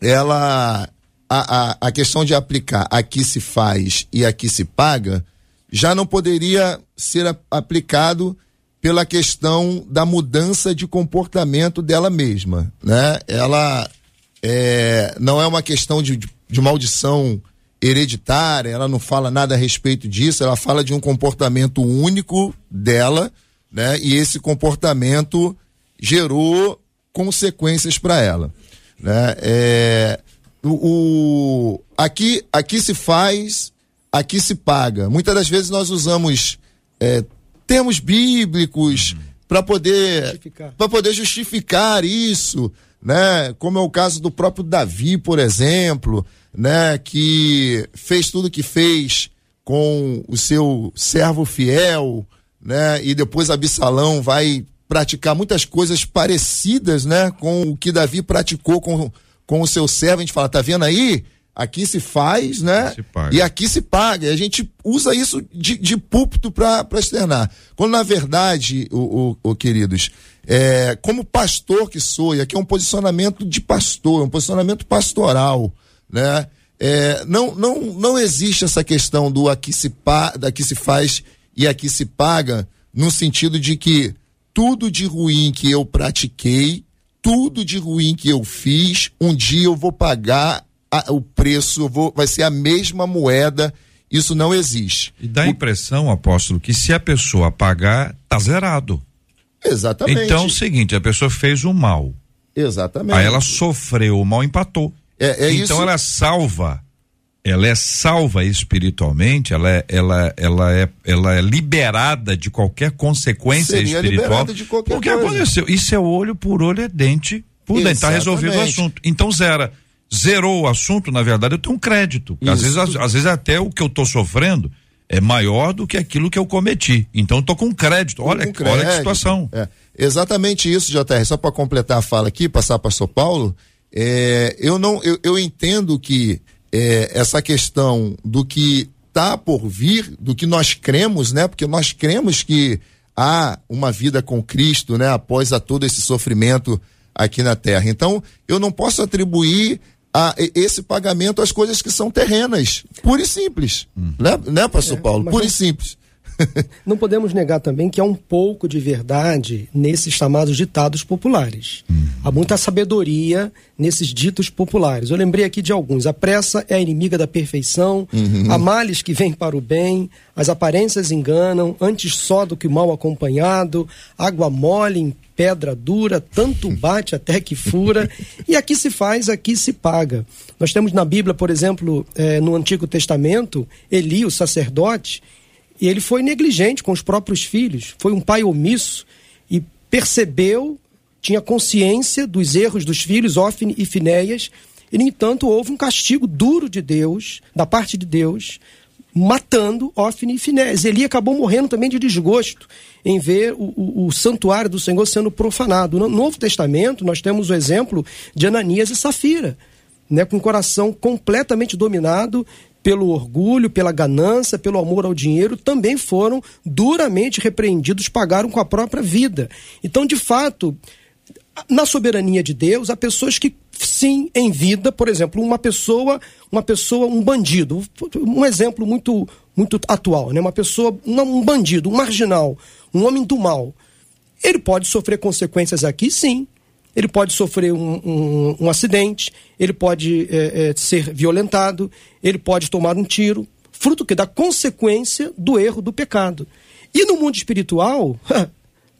ela. A, a, a questão de aplicar aqui se faz e aqui se paga já não poderia ser a, aplicado pela questão da mudança de comportamento dela mesma, né? Ela é, não é uma questão de, de maldição hereditária, ela não fala nada a respeito disso, ela fala de um comportamento único dela, né? E esse comportamento gerou consequências para ela, né? É, o, o, aqui, aqui se faz, aqui se paga. Muitas das vezes nós usamos é, termos bíblicos para poder para poder justificar isso, né? Como é o caso do próprio Davi, por exemplo, né? Que fez tudo que fez com o seu servo fiel, né? E depois Absalão vai praticar muitas coisas parecidas, né? Com o que Davi praticou com, com o seu servo. A gente fala, tá vendo aí? Aqui se faz, né? Se e aqui se paga. E a gente usa isso de, de púlpito para externar. Quando na verdade, o, o, o queridos, é, como pastor que sou, e aqui é um posicionamento de pastor, é um posicionamento pastoral, né? É, não, não, não existe essa questão do aqui se, pa, aqui se faz e aqui se paga, no sentido de que tudo de ruim que eu pratiquei, tudo de ruim que eu fiz, um dia eu vou pagar a, o preço, vou, vai ser a mesma moeda. Isso não existe. E dá a impressão, apóstolo, que se a pessoa pagar, tá zerado. Exatamente. Então é o seguinte, a pessoa fez o mal. Exatamente. Aí ela sofreu o mal, empatou. É, é então isso. ela é salva. Ela é salva espiritualmente, ela é, ela, ela é, ela é liberada de qualquer consequência Seria espiritual. De qualquer porque coisa. aconteceu. Isso é olho por olho, é dente por dente. Está resolvido o assunto. Então zera. Zerou o assunto, na verdade, eu tenho um crédito. Às vezes, às, às vezes até o que eu estou sofrendo é maior do que aquilo que eu cometi. Então estou com crédito. Olha, Com crédito. olha que situação. É, exatamente isso, JR. Só para completar a fala aqui, passar para São Paulo, é, eu não, eu, eu entendo que é, essa questão do que está por vir, do que nós cremos, né? Porque nós cremos que há uma vida com Cristo, né? Após a todo esse sofrimento aqui na Terra. Então, eu não posso atribuir a esse pagamento às coisas que são terrenas, pura e simples, né, né, Pastor É, Paulo? Pura e simples. não podemos negar também que há um pouco de verdade nesses chamados ditados populares. Uhum. Há muita sabedoria nesses ditos populares. Eu lembrei aqui de alguns. A pressa é a inimiga da perfeição, há males que vêm para o bem, as aparências enganam, antes só do que mal acompanhado, água mole em pedra dura, tanto bate até que fura. E aqui se faz, aqui se paga. Nós temos na Bíblia, por exemplo, eh, no Antigo Testamento, Eli, o sacerdote, e ele foi negligente com os próprios filhos, foi um pai omisso e percebeu, tinha consciência dos erros dos filhos, Ofne e Finéias, e, no entanto, houve um castigo duro de Deus, da parte de Deus, matando Ofne e Finéias. Eli acabou morrendo também de desgosto em ver o, o, o santuário do Senhor sendo profanado. No Novo Testamento, nós temos o exemplo de Ananias e Safira, né, com o coração completamente dominado pelo orgulho, pela ganância, pelo amor ao dinheiro, também foram duramente repreendidos, pagaram com a própria vida. Então, de fato, na soberania de Deus, há pessoas que sim, em vida, por exemplo, uma pessoa, uma pessoa, um bandido, um exemplo muito muito atual, né? Uma pessoa, um bandido, um marginal, um homem do mal. Ele pode sofrer consequências aqui, sim. Ele pode sofrer um, um, um acidente, ele pode é, é, ser violentado, ele pode tomar um tiro, fruto que da consequência do erro, do pecado. E no mundo espiritual,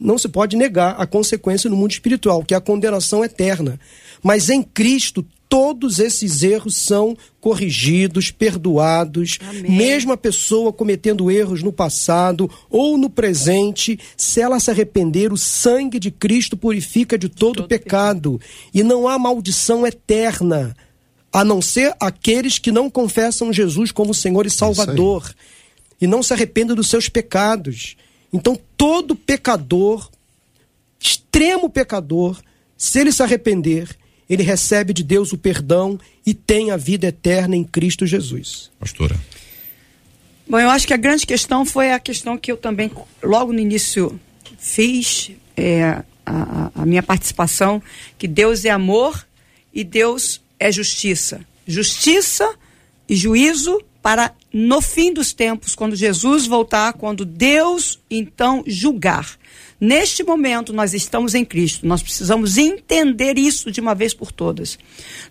não se pode negar a consequência no mundo espiritual, que é a condenação eterna. Mas em Cristo, todos esses erros são corrigidos, perdoados. Amém. Mesmo a pessoa cometendo erros no passado ou no presente, se ela se arrepender, o sangue de Cristo purifica de todo, todo pecado. E não há maldição eterna, a não ser aqueles que não confessam Jesus como Senhor e Salvador e não se arrependem dos seus pecados. Então, todo pecador, extremo pecador, se ele se arrepender, ele recebe de Deus o perdão e tem a vida eterna em Cristo Jesus. Pastora. Bom, eu acho que a grande questão foi a questão que eu também, logo no início, fiz é, a, a- a minha participação, que Deus é amor e Deus é justiça. Justiça e juízo para, no fim dos tempos, quando Jesus voltar, quando Deus, então, julgar. Neste momento, nós estamos em Cristo. Nós precisamos entender isso de uma vez por todas.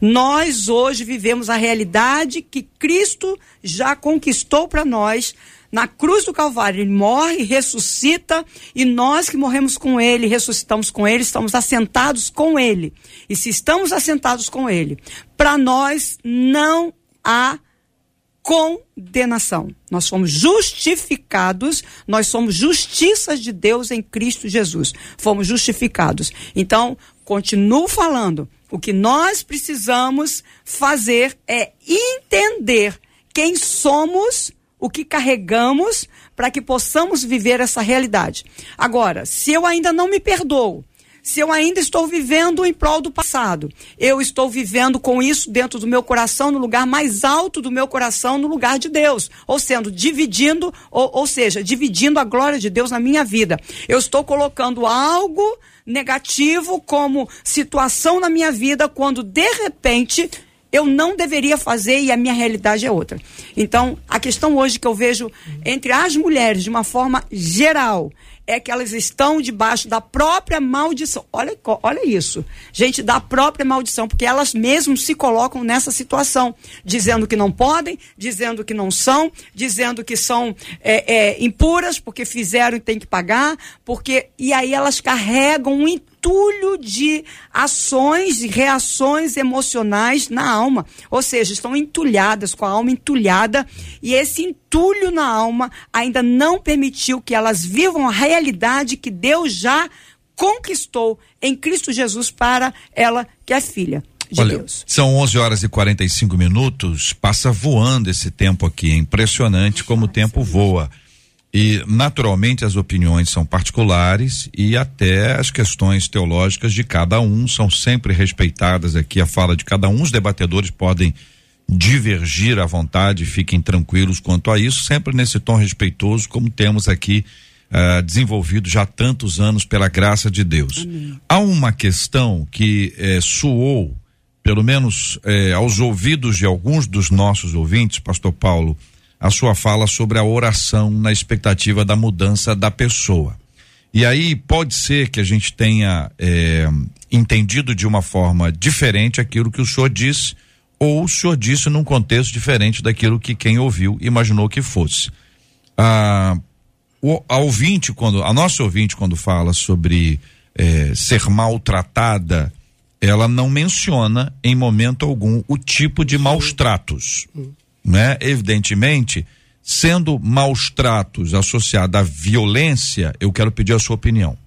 Nós hoje vivemos a realidade que Cristo já conquistou para nós. Na cruz do Calvário, ele morre, ressuscita, e nós que morremos com ele, ressuscitamos com ele, estamos assentados com ele. E se estamos assentados com ele, para nós não há condenação. Nós fomos justificados, nós somos justiças de Deus em Cristo Jesus. Fomos justificados. Então, continuo falando. O que nós precisamos fazer é entender quem somos, o que carregamos, para que possamos viver essa realidade. Agora, se eu ainda não me perdoo, se eu ainda estou vivendo em prol do passado, eu estou vivendo com isso dentro do meu coração, no lugar mais alto do meu coração, no lugar de Deus, ou sendo dividindo, ou, ou seja, dividindo a glória de Deus na minha vida. Eu estou colocando algo negativo como situação na minha vida quando de repente eu não deveria fazer e a minha realidade é outra. Então, a questão hoje que eu vejo entre as mulheres, de uma forma geral, é que elas estão debaixo da própria maldição. Olha, olha isso. Gente, da própria maldição, porque elas mesmas se colocam nessa situação, dizendo que não podem, dizendo que não são, dizendo que são é, é, impuras porque fizeram e tem que pagar, porque e aí elas carregam um entulho de ações e reações emocionais na alma. Ou seja, estão entulhadas, com a alma entulhada, e esse entulho na alma ainda não permitiu que elas vivam a realidade que Deus já conquistou em Cristo Jesus para ela, que é filha de Olha, Deus. são 11 horas e 45 minutos, passa voando esse tempo aqui, é impressionante como o tempo voa. E, naturalmente, as opiniões são particulares e até as questões teológicas de cada um são sempre respeitadas aqui. A fala de cada um, os debatedores podem divergir à vontade, fiquem tranquilos quanto a isso, sempre nesse tom respeitoso, como temos aqui ah, desenvolvido já há tantos anos pela graça de Deus. Há uma questão que eh, soou, pelo menos eh, aos ouvidos de alguns dos nossos ouvintes, Pastor Paulo, a sua fala sobre a oração na expectativa da mudança da pessoa. E aí pode ser que a gente tenha é, entendido de uma forma diferente aquilo que o senhor disse, ou o senhor disse num contexto diferente daquilo que quem ouviu imaginou que fosse. Ah, o, a ouvinte, quando, a nossa ouvinte, quando fala sobre é, ser maltratada, ela não menciona em momento algum o tipo de maus tratos. Né? Evidentemente, sendo maus tratos associados à violência, eu quero pedir a sua opinião.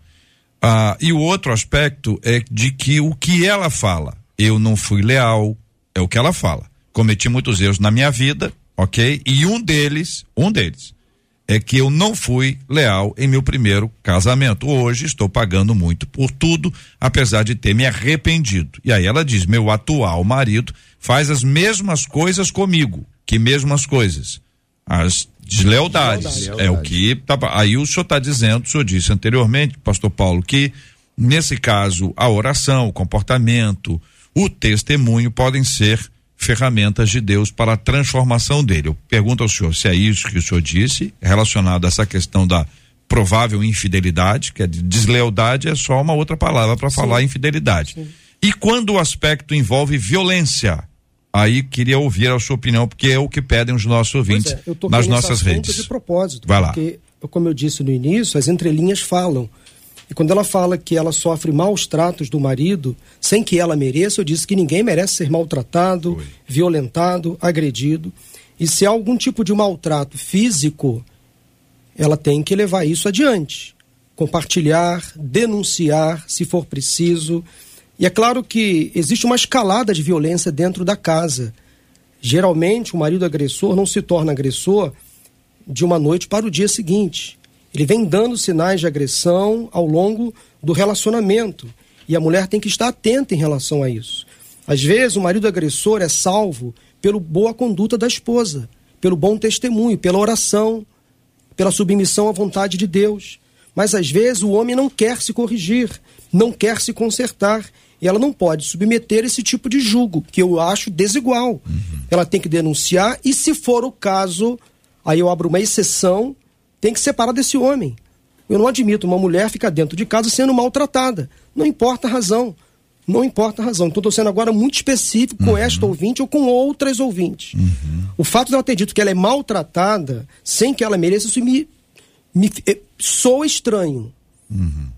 Ah, e o outro aspecto é de que o que ela fala, eu não fui leal, é o que ela fala. Cometi muitos erros na minha vida, ok? E um deles, um deles, é que eu não fui leal em meu primeiro casamento. Hoje estou pagando muito por tudo, apesar de ter me arrependido. E aí ela diz: meu atual marido faz as mesmas coisas comigo. Que mesmas coisas? As deslealdades. Deslealdade. É o que. Tá, aí o senhor está dizendo, o senhor disse anteriormente, pastor Paulo, que nesse caso a oração, o comportamento, o testemunho podem ser ferramentas de Deus para a transformação dele. Eu pergunto ao senhor se é isso que o senhor disse, relacionado a essa questão da provável infidelidade, que é de deslealdade é só uma outra palavra para falar infidelidade. E quando o aspecto envolve violência, aí queria ouvir a sua opinião, porque é o que pedem os nossos ouvintes é, eu nas nossas redes. de propósito. Vai lá. Porque, como eu disse no início, as entrelinhas falam. E quando ela fala que ela sofre maus tratos do marido, sem que ela mereça, eu disse que ninguém merece ser maltratado, violentado, agredido. E se há algum tipo de maltrato físico, ela tem que levar isso adiante. Compartilhar, denunciar, se for preciso. E é claro que existe uma escalada de violência dentro da casa. Geralmente, o marido agressor não se torna agressor de uma noite para o dia seguinte. Ele vem dando sinais de agressão ao longo do relacionamento. E a mulher tem que estar atenta em relação a isso. Às vezes, o marido agressor é salvo pela boa conduta da esposa, pelo bom testemunho, pela oração, pela submissão à vontade de Deus. Mas às vezes o homem não quer se corrigir, não quer se consertar. E ela não pode submeter esse tipo de julgo, que eu acho desigual. Ela tem que denunciar e, se for o caso, aí eu abro uma exceção, tem que separar desse homem. Eu não admito uma mulher ficar dentro de casa sendo maltratada. Não importa a razão. Não importa a razão. Então, estou sendo agora muito específico com esta ouvinte ou com outras ouvintes. O fato dela ter dito que ela é maltratada sem que ela mereça, isso me, me eh, soa estranho.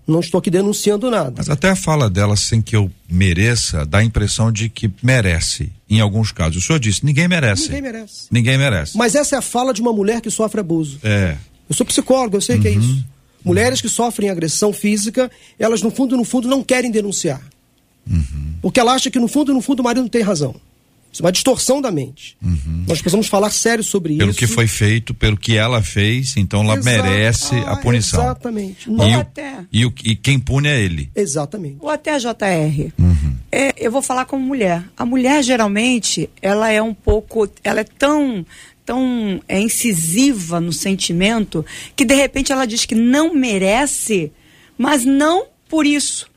Não estou aqui denunciando nada. Mas até a fala dela, sem que eu mereça, dá a impressão de que merece, em alguns casos. O senhor disse, ninguém merece. Ninguém merece. Ninguém merece. Mas essa é a fala de uma mulher que sofre abuso. É. Eu sou psicólogo, eu sei que é isso. Mulheres que sofrem agressão física, elas no fundo, no fundo, não querem denunciar. Porque ela acha que no fundo, no fundo, o marido não tem razão. Isso é uma distorção da mente. Nós precisamos falar sério sobre Pelo isso. que foi feito, pelo que ela fez, então ela Exato. merece a Ah, punição. Exatamente. E, Ou o- até- e, o- e quem pune é ele. Exatamente. Ou até a JR. É, eu vou falar como mulher. A mulher, geralmente, ela é um pouco. Ela é tão tão é, incisiva no sentimento que de repente ela diz que não merece, mas não por isso.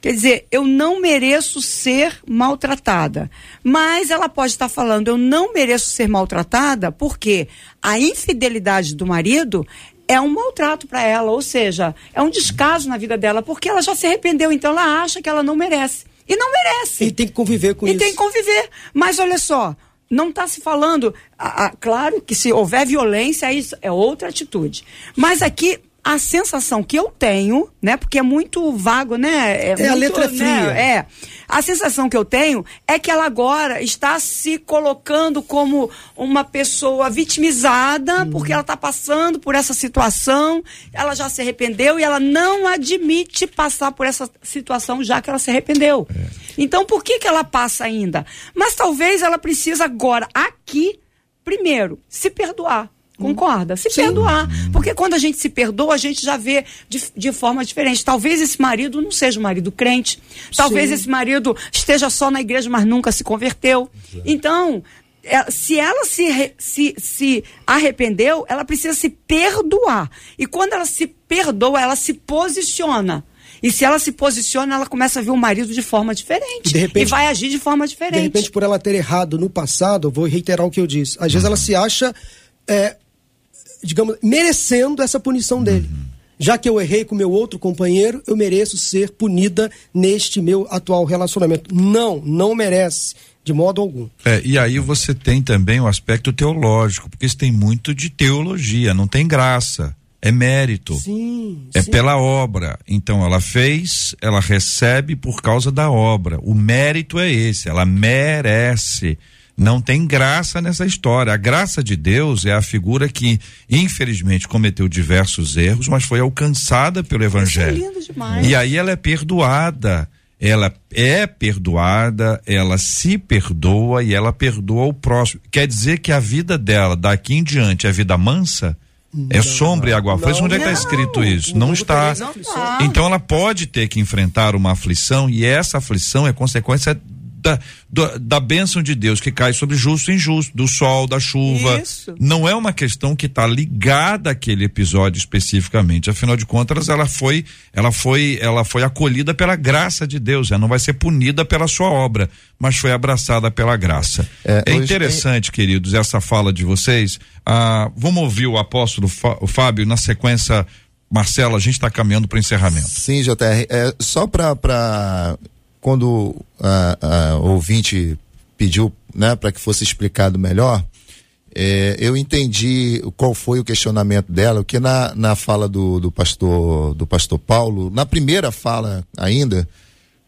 Quer dizer, eu não mereço ser maltratada. Mas ela pode estar falando, eu não mereço ser maltratada porque a infidelidade do marido é um maltrato para ela, ou seja, é um descaso na vida dela, porque ela já se arrependeu, então ela acha que ela não merece. E não merece. E tem que conviver com E isso. tem que conviver. Mas olha só, não está se falando. a- a- claro que se houver violência, isso é outra atitude. Mas aqui. A sensação que eu tenho, né? Porque é muito vago, né? É, a muito, letra é né, fria. É. A sensação que eu tenho é que ela agora está se colocando como uma pessoa vitimizada, Uhum. porque ela está passando por essa situação, ela já se arrependeu e ela não admite passar por essa situação já que ela se arrependeu. Então, por que, que ela passa ainda? Mas talvez ela precisa agora, aqui, primeiro, se perdoar. Concorda? Se perdoar. Porque quando a gente se perdoa, a gente já vê de, de forma diferente. Talvez esse marido não seja um marido crente. Talvez Sim. esse marido esteja só na igreja, mas nunca se converteu. Então, é, se ela se, se, se arrependeu, ela precisa se perdoar. E quando ela se perdoa, ela se posiciona. E se ela se posiciona, ela começa a ver o marido de forma diferente. E de repente- e vai agir de forma De diferente. repente, por ela ter errado no passado, vou reiterar o que eu disse. Às vezes ela se acha é, digamos, merecendo essa punição dele. Já que eu errei com meu outro companheiro, eu mereço ser punida neste meu atual relacionamento. Não, não merece, de modo algum. É, e aí você tem também o aspecto teológico, porque isso tem muito de teologia, não tem graça, é mérito. Sim. É sim. pela obra. Então ela fez, ela recebe por causa da obra. O mérito é esse, ela merece. Não tem graça nessa história. A graça de Deus é a figura que, infelizmente, cometeu diversos erros, mas foi alcançada pelo Evangelho. Isso é lindo demais. E aí ela é perdoada. Ela é perdoada, ela se perdoa e ela perdoa o próximo. Quer dizer que a vida dela, daqui em diante, é vida mansa? é sombra e água fresca? Onde é que está escrito isso? Não está. Não tá. Então ela pode ter que enfrentar uma aflição e essa aflição é consequência da, da, da bênção de Deus que cai sobre justo e injusto, do sol, da chuva. Isso. Não é uma questão que está ligada àquele episódio especificamente. Afinal de contas, ela foi, ela foi, ela foi acolhida pela graça de Deus. Ela não vai ser punida pela sua obra, mas foi abraçada pela graça. É, É, interessante, queridos, essa fala de vocês. Ah, vamos ouvir o apóstolo Fá- o Fábio na sequência. Marcelo, a gente está caminhando para o encerramento. Sim, JR. É, só para quando a, a ouvinte pediu né, para que fosse explicado melhor, é, eu entendi qual foi o questionamento dela, que na, na fala do, do pastor do pastor Paulo, na primeira fala ainda,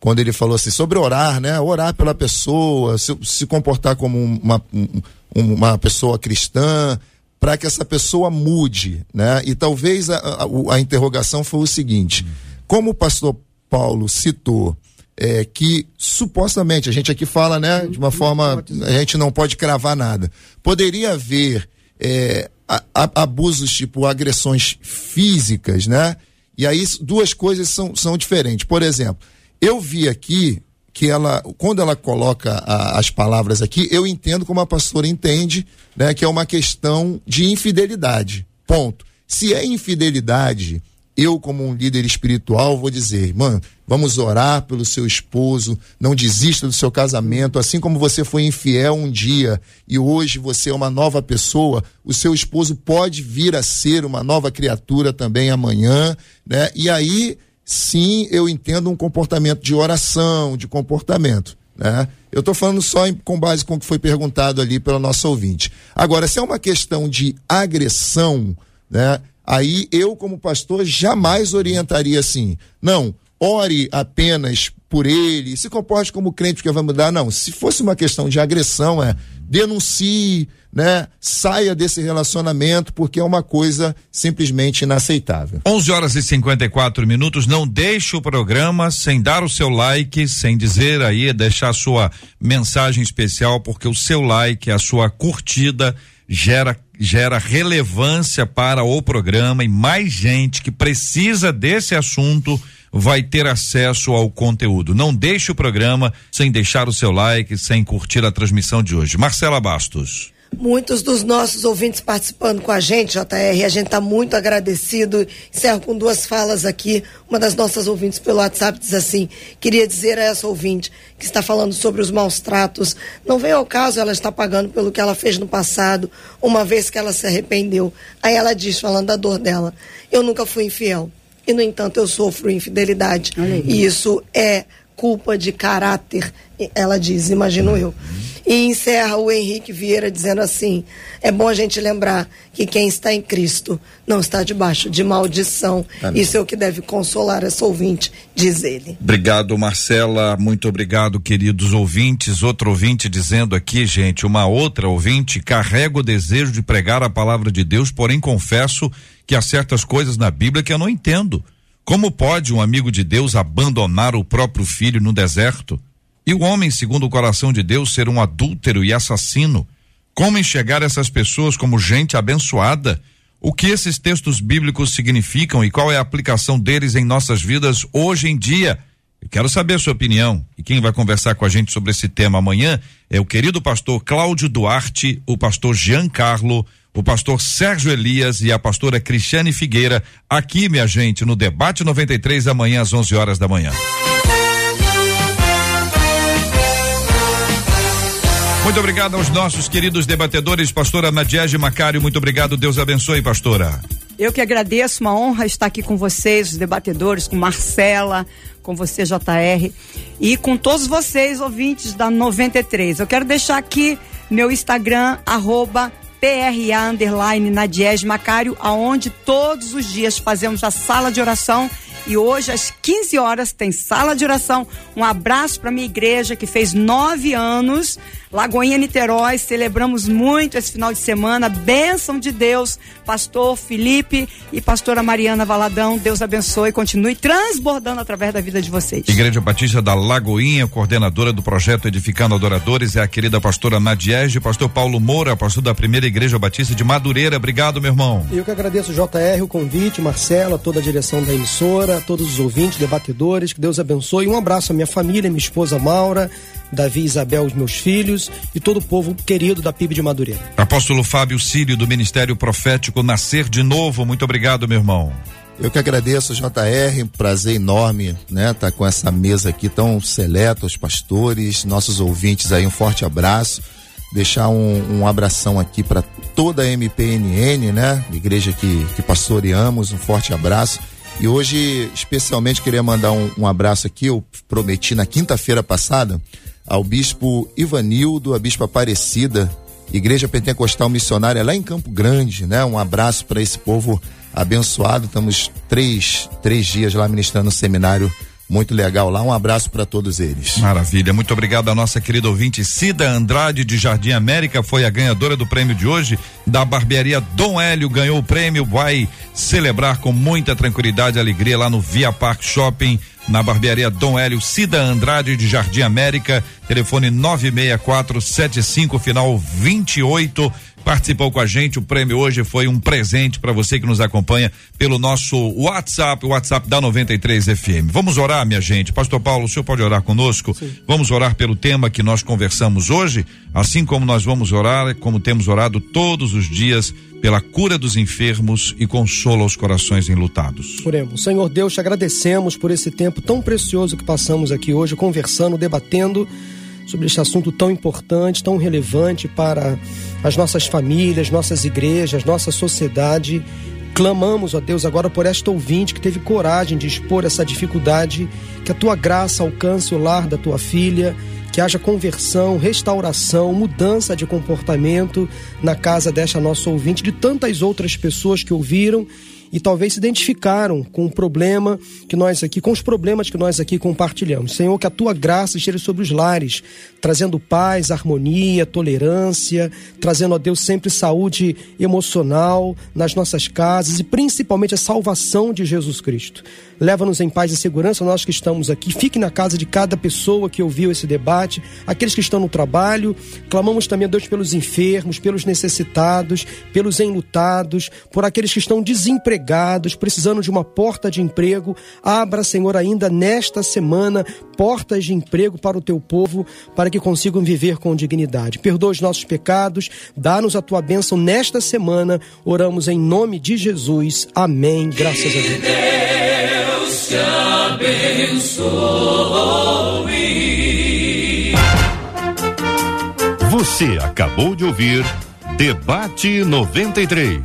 quando ele falou assim sobre orar, né? Orar pela pessoa, se, se comportar como uma, um- uma pessoa cristã, para que essa pessoa mude, né? E talvez a, a, a interrogação foi o seguinte: como o pastor Paulo citou é, que supostamente a gente aqui fala, né, de uma forma a gente não pode cravar nada. Poderia haver é, a- a- abusos tipo agressões físicas, né? E aí duas coisas são, são diferentes. Por exemplo, eu vi aqui que ela, quando ela coloca a- as palavras aqui, eu entendo como a pastora entende, né, que é uma questão de infidelidade. Ponto. Se é infidelidade, eu, como um líder espiritual, vou dizer, irmã, vamos orar pelo seu esposo, não desista do seu casamento, assim como você foi infiel um dia e hoje você é uma nova pessoa, o seu esposo pode vir a ser uma nova criatura também amanhã, né? E aí, sim, eu entendo um comportamento de oração, de comportamento. Né? Eu estou falando só em- com base com o que foi perguntado ali pela nossa ouvinte. Agora, se é uma questão de agressão, né? Aí eu, como pastor, jamais orientaria assim. Não, ore apenas por ele, se comporte como crente porque vai mudar. Não, se fosse uma questão de agressão, é denuncie, né? Saia desse relacionamento porque é uma coisa simplesmente inaceitável. 11 horas e 54 minutos. Não deixe o programa sem dar o seu like, sem dizer aí, deixar a sua mensagem especial, porque o seu like, a sua curtida gera gera relevância para o programa e mais gente que precisa desse assunto vai ter acesso ao conteúdo. Não deixe o programa sem deixar o seu like, sem curtir a transmissão de hoje. Marcela Bastos. Muitos dos nossos ouvintes participando com a gente, JR, a gente está muito agradecido. Encerro com duas falas aqui. Uma das nossas ouvintes pelo WhatsApp diz assim: queria dizer a essa ouvinte que está falando sobre os maus tratos, não vem ao caso ela está pagando pelo que ela fez no passado, uma vez que ela se arrependeu. Aí ela diz, falando da dor dela: eu nunca fui infiel. E, no entanto, eu sofro infidelidade. E isso é culpa de caráter, ela diz, imagino eu. E encerra o Henrique Vieira dizendo assim: é bom a gente lembrar que quem está em Cristo não está debaixo de maldição. Amém. Isso é o que deve consolar essa ouvinte, diz ele. Obrigado, Marcela. Muito obrigado, queridos ouvintes. Outro ouvinte dizendo aqui, gente, uma outra ouvinte, carrega o desejo de pregar a palavra de Deus, porém confesso que há certas coisas na Bíblia que eu não entendo. Como pode um amigo de Deus abandonar o próprio filho no deserto? E o homem, segundo o coração de Deus, ser um adúltero e assassino? Como enxergar essas pessoas como gente abençoada? O que esses textos bíblicos significam e qual é a aplicação deles em nossas vidas hoje em dia? Eu quero saber a sua opinião. E quem vai conversar com a gente sobre esse tema amanhã é o querido pastor Cláudio Duarte, o pastor Giancarlo, o pastor Sérgio Elias e a pastora Cristiane Figueira, aqui, minha gente, no Debate 93, amanhã às 11 horas da manhã. Muito obrigado aos nossos queridos debatedores, pastora Nadiege Macário, muito obrigado, Deus abençoe, pastora. Eu que agradeço, uma honra estar aqui com vocês, os debatedores, com Marcela, com você, JR, e com todos vocês, ouvintes da 93. Eu quero deixar aqui meu Instagram, arroba PRA underline Nadiege Macário, aonde todos os dias fazemos a sala de oração e hoje, às 15 horas, tem sala de oração. Um abraço para minha igreja que fez nove anos. Lagoinha Niterói, celebramos muito esse final de semana. Bênção de Deus, pastor Felipe e pastora Mariana Valadão. Deus abençoe e continue transbordando através da vida de vocês. Igreja Batista da Lagoinha, coordenadora do projeto Edificando Adoradores, é a querida pastora Nadiege, pastor Paulo Moura, pastor da primeira Igreja Batista de Madureira. Obrigado, meu irmão. Eu que agradeço, JR, o convite, Marcela, toda a direção da emissora, todos os ouvintes, debatedores, que Deus abençoe. Um abraço à minha família, minha esposa Maura, Davi e Isabel, os meus filhos e todo o povo querido da PIB de Madureira. Apóstolo Fábio Sírio, do Ministério Profético Nascer de Novo, muito obrigado, meu irmão. Eu que agradeço, JR, um prazer enorme, né? Tá com essa mesa aqui tão seleta, os pastores, nossos ouvintes aí, um forte abraço. Deixar um, um abração aqui para toda a MPNN, né? Igreja que, que pastoreamos, um forte abraço. E hoje, especialmente, queria mandar um, um abraço aqui, eu prometi na quinta-feira passada, ao bispo Ivanildo, a bispa Aparecida, Igreja Pentecostal Missionária lá em Campo Grande, né? Um abraço para esse povo abençoado. Estamos três, três dias lá ministrando no seminário muito legal lá. Um abraço para todos eles. Maravilha. Muito obrigado à nossa querida ouvinte Cida Andrade de Jardim América, foi a ganhadora do prêmio de hoje da barbearia Dom Hélio, ganhou o prêmio, vai celebrar com muita tranquilidade e alegria lá no Via Park Shopping na barbearia Dom Hélio Cida Andrade de Jardim América, telefone 96475 final 28. Participou com a gente, o prêmio hoje foi um presente para você que nos acompanha pelo nosso WhatsApp, o WhatsApp da 93 FM. Vamos orar, minha gente. Pastor Paulo, o senhor pode orar conosco? Sim. Vamos orar pelo tema que nós conversamos hoje, assim como nós vamos orar, como temos orado todos os dias pela cura dos enfermos e consola os corações enlutados. Oremos. Senhor Deus, te agradecemos por esse tempo tão precioso que passamos aqui hoje, conversando, debatendo sobre este assunto tão importante, tão relevante para as nossas famílias, nossas igrejas, nossa sociedade. Clamamos, ó Deus, agora por esta ouvinte que teve coragem de expor essa dificuldade, que a tua graça alcance o lar da tua filha, que haja conversão, restauração, mudança de comportamento na casa desta nossa ouvinte, de tantas outras pessoas que ouviram e talvez se identificaram com o problema que nós aqui, com os problemas que nós aqui compartilhamos. Senhor, que a tua graça esteja sobre os lares, trazendo paz, harmonia, tolerância, trazendo a Deus sempre saúde emocional nas nossas casas e principalmente a salvação de Jesus Cristo. Leva-nos em paz e segurança, nós que estamos aqui. Fique na casa de cada pessoa que ouviu esse debate, aqueles que estão no trabalho. Clamamos também a Deus pelos enfermos, pelos necessitados, pelos enlutados, por aqueles que estão desempregados, precisando de uma porta de emprego. Abra, Senhor, ainda nesta semana, portas de emprego para o teu povo, para que consigam viver com dignidade. Perdoa os nossos pecados, dá-nos a tua bênção nesta semana. Oramos em nome de Jesus. Amém. Graças a Deus te abençoe. Você acabou de ouvir Debate 93.